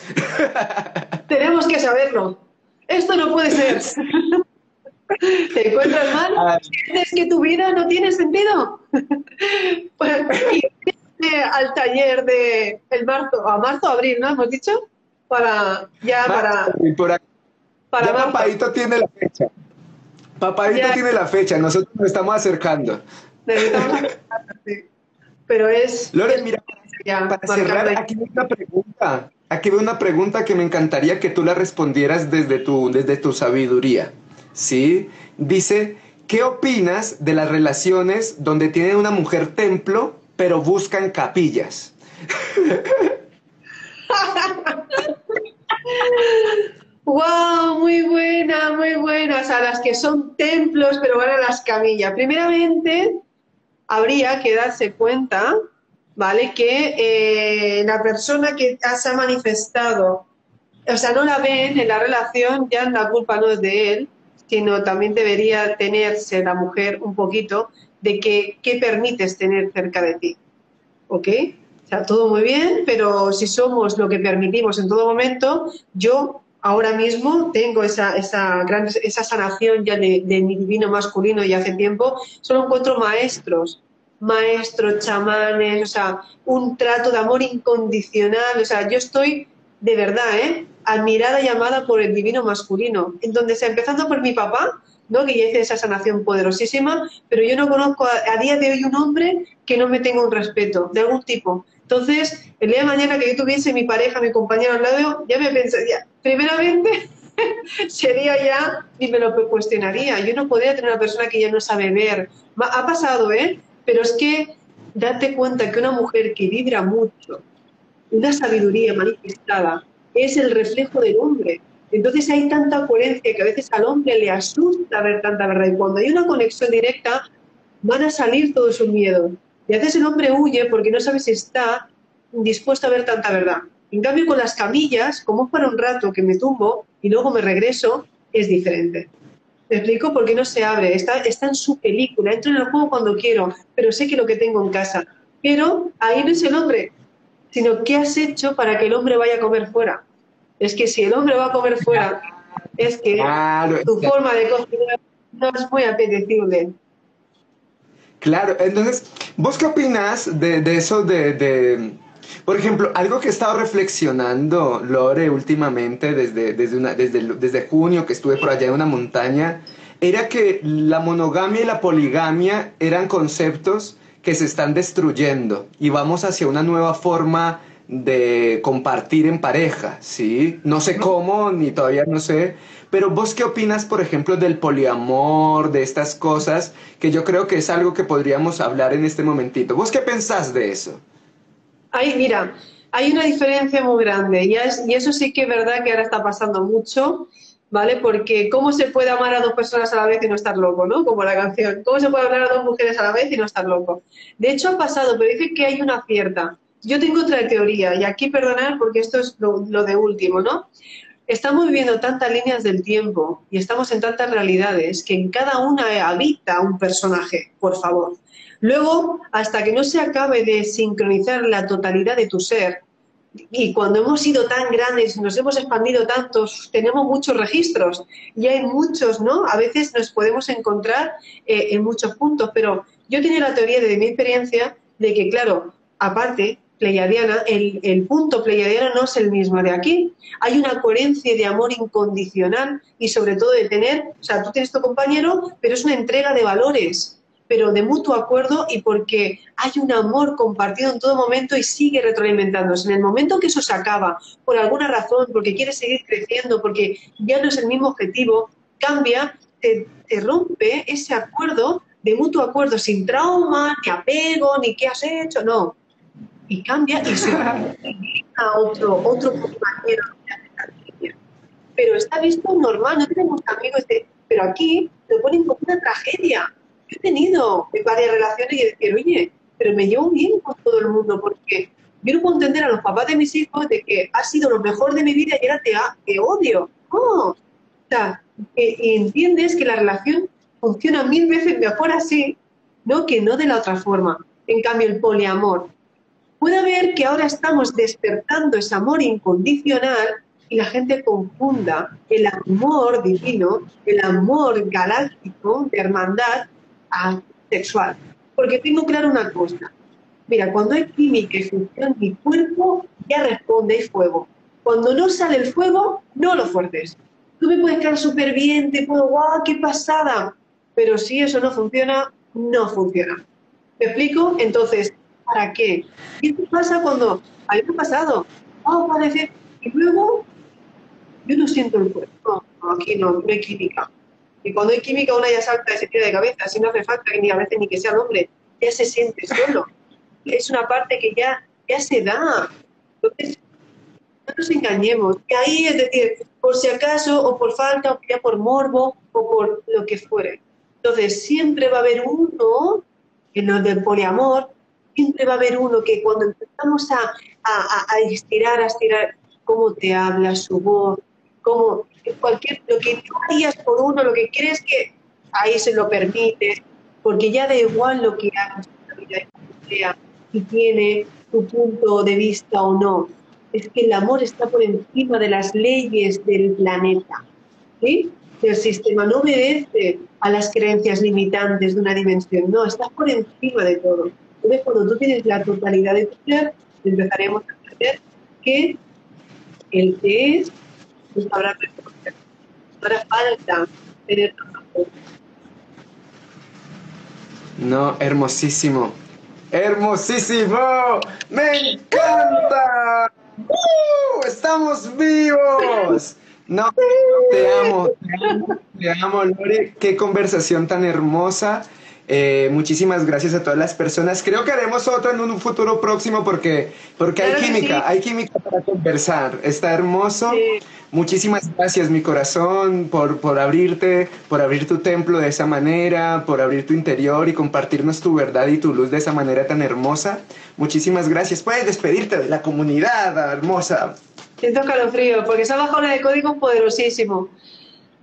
(laughs) Tenemos que saberlo. Esto no puede ser. (laughs) ¿Te encuentras mal? Ah. ¿Sientes que tu vida no tiene sentido? (laughs) pues, al taller de el marzo, a marzo, abril, ¿no? ¿Hemos dicho? Para, ya para... para ya Papadito tiene la fecha. Papadito tiene la fecha, nosotros nos estamos acercando. (laughs) Pero es... Lore, mira, para cerrar, aquí veo una pregunta. Aquí veo una pregunta que me encantaría que tú la respondieras desde tu, desde tu sabiduría. ¿Sí? Dice, ¿qué opinas de las relaciones donde tienen una mujer templo, pero buscan capillas? (laughs) ¡Wow! Muy buena, muy buena. O sea, las que son templos, pero van a las camillas. Primeramente, habría que darse cuenta, ¿vale? Que eh, la persona que se ha manifestado, o sea, no la ven en la relación, ya la culpa no es de él, sino también debería tenerse la mujer un poquito de que, qué permites tener cerca de ti. ¿Ok? O sea, todo muy bien, pero si somos lo que permitimos en todo momento, yo ahora mismo tengo esa, esa, gran, esa sanación ya de, mi divino masculino y hace tiempo, solo encuentro maestros, maestros, chamanes, o sea, un trato de amor incondicional, o sea, yo estoy de verdad, ¿eh? admirada y amada por el divino masculino, en donde sea, empezando por mi papá, ¿no? que ya hice esa sanación poderosísima, pero yo no conozco a, día de hoy un hombre que no me tenga un respeto de algún tipo. Entonces, el día de mañana que yo tuviese mi pareja, mi compañero al lado, ya me pensaría, primeramente (laughs) sería ya, y me lo cuestionaría. Yo no podría tener una persona que ya no sabe ver. Ha pasado, ¿eh? Pero es que date cuenta que una mujer que vibra mucho, una sabiduría manifestada, es el reflejo del hombre. Entonces hay tanta coherencia que a veces al hombre le asusta ver tanta verdad. Y cuando hay una conexión directa, van a salir todos sus miedos. Y a veces el hombre huye porque no sabe si está dispuesto a ver tanta verdad. En cambio, con las camillas, como para un rato que me tumbo y luego me regreso, es diferente. ¿Me explico? Porque no se abre, está, está en su película, entro en el juego cuando quiero, pero sé que lo que tengo en casa. Pero ahí no es el hombre, sino qué has hecho para que el hombre vaya a comer fuera. Es que si el hombre va a comer fuera, es que tu forma de cocinar no es muy apetecible. Claro, entonces, ¿vos qué opinas de, eso de, por ejemplo, algo que he estado reflexionando, Lore, últimamente, desde, desde, una, desde, desde junio que estuve por allá en una montaña, era que la monogamia y la poligamia eran conceptos que se están destruyendo y vamos hacia una nueva forma de compartir en pareja, ¿sí? No sé cómo, ni todavía no sé, pero vos qué opinas, por ejemplo, del poliamor, de estas cosas, que yo creo que es algo que podríamos hablar en este momentito. ¿Vos qué pensás de eso? Ay, mira, hay una diferencia muy grande y, eso sí que es verdad que ahora está pasando mucho, ¿vale? Porque ¿cómo se puede amar a dos personas a la vez y no estar loco, ¿no? Como la canción. ¿Cómo se puede hablar a dos mujeres a la vez y no estar loco? De hecho ha pasado, pero dice que hay una cierta. yo tengo otra teoría, y aquí perdonar porque esto es lo de último, ¿no? Estamos viviendo tantas líneas del tiempo y estamos en tantas realidades que en cada una habita un personaje, por favor. Luego, hasta que no se acabe de sincronizar la totalidad de tu ser, y cuando hemos sido tan grandes, nos hemos expandido tantos, tenemos muchos registros y hay muchos, ¿no? A veces nos podemos encontrar eh, en muchos puntos, pero yo tenía la teoría de mi experiencia de que, claro, aparte, pleiadiana, el, el punto pleiadiano no es el mismo de aquí. Hay una coherencia de amor incondicional y sobre todo de tener, o sea, tú tienes tu compañero, pero es una entrega de valores pero de mutuo acuerdo y porque hay un amor compartido en todo momento y sigue retroalimentándose. En el momento que eso se acaba, por alguna razón, porque quieres seguir creciendo, porque ya no es el mismo objetivo, cambia, te, rompe ese acuerdo de mutuo acuerdo, sin trauma, ni apego, ni qué has hecho, no. Y cambia y se a otro, otro compañero. Pero está visto normal, no tenemos amigos, pero aquí lo ponen como una tragedia he tenido varias relaciones y decir, oye, pero me llevo bien con todo el mundo porque yo no puedo entender a los papás de mis hijos de que ha sido lo mejor de mi vida y ahora te, odio. O sea, y entiendes que la relación funciona mil veces mejor así, ¿no? Que no de la otra forma. En cambio, el poliamor. Puede haber que ahora estamos despertando ese amor incondicional y la gente confunda el amor divino, el amor galáctico de hermandad sexual. Porque tengo claro una cosa. Mira, cuando hay química y mi cuerpo, ya responde, hay fuego. Cuando no sale el fuego, no lo fuertes. Tú me puedes quedar súper bien, te puedo, guau, qué pasada. Pero si eso no funciona, no funciona. ¿Me explico? Entonces, ¿para qué? ¿Qué pasa cuando hay un pasado? Oh, parece. Y luego, yo no siento el cuerpo. No, aquí no, no hay química. Y cuando hay química, una ya salta y se tira de cabeza, si no hace falta ni a veces ni que sea el hombre, ya se siente solo. Es una parte que ya, ya se da. Entonces, no nos engañemos. Que ahí, es decir, por si acaso, o por falta, o ya por morbo, o por lo que fuere. Entonces, siempre va a haber uno, en lo del poliamor, siempre va a haber uno que cuando empezamos a, a, a estirar, a estirar, cómo te habla, su voz, cómo cualquier, lo que tú harías por uno, lo que crees que ahí se lo permite, porque ya da igual lo que hagas sea, si tiene tu punto de vista o no. Es que el amor está por encima de las leyes del planeta, ¿sí? El sistema no obedece a las creencias limitantes de una dimensión, no, está por encima de todo. Entonces, cuando tú tienes la totalidad de tu ser, empezaremos a entender que el que es, pues habrá falta No, hermosísimo. ¡Hermosísimo! ¡Me encanta! ¡Uh! ¡Estamos vivos! No, te amo, te amo, te amo, Lore. Qué conversación tan hermosa. Eh, muchísimas gracias a todas las personas. Creo que haremos otro en un futuro próximo porque, porque hay química, hay química para conversar. Está hermoso. Muchísimas gracias, mi corazón, por, por abrirte, por abrir tu templo de esa manera, por abrir tu interior y compartirnos tu verdad y tu luz de esa manera tan hermosa. Muchísimas gracias. Puedes despedirte de la comunidad hermosa. Siento calofrío, porque esa bajona de código poderosísimo.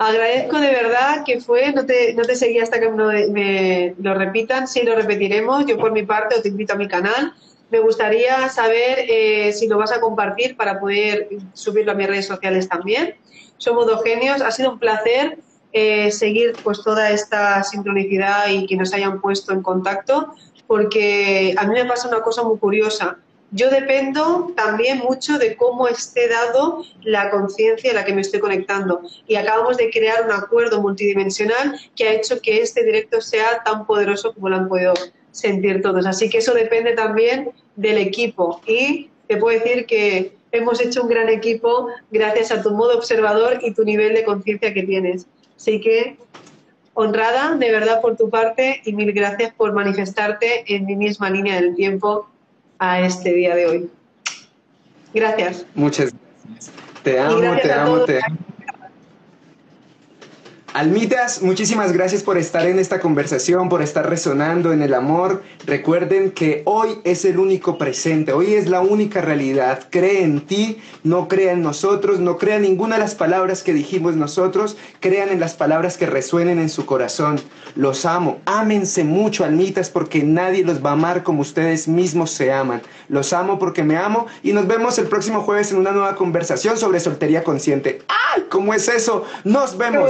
Agradezco de verdad que fue, no te, no te seguí hasta que me, lo repitan, sí lo repetiremos. Yo por mi parte os invito a mi canal. Me gustaría saber eh, si lo vas a compartir para poder subirlo a mis redes sociales también. Somos dos genios, ha sido un placer eh, seguir pues toda esta sincronicidad y que nos hayan puesto en contacto, porque a mí me pasa una cosa muy curiosa yo dependo también mucho de cómo esté dado la conciencia a la que me estoy conectando. Y acabamos de crear un acuerdo multidimensional que ha hecho que este directo sea tan poderoso como lo han podido sentir todos. Así que eso depende también del equipo. Y te puedo decir que hemos hecho un gran equipo gracias a tu modo observador y tu nivel de conciencia que tienes. Así que honrada de verdad por tu parte y mil gracias por manifestarte en mi misma línea del tiempo a este día de hoy. Gracias. Muchas gracias. Te amo, te amo, te amo. Almitas, muchísimas gracias por estar en esta conversación, por estar resonando en el amor. Recuerden que hoy es el único presente, hoy es la única realidad. Cree en ti, no crea en nosotros, no crea en ninguna de las palabras que dijimos nosotros, crean en las palabras que resuenen en su corazón. Los amo, ámense mucho, almitas, porque nadie los va a amar como ustedes mismos se aman. Los amo porque me amo y nos vemos el próximo jueves en una nueva conversación sobre soltería consciente. ¡Ay! ¿Cómo es eso? Nos vemos.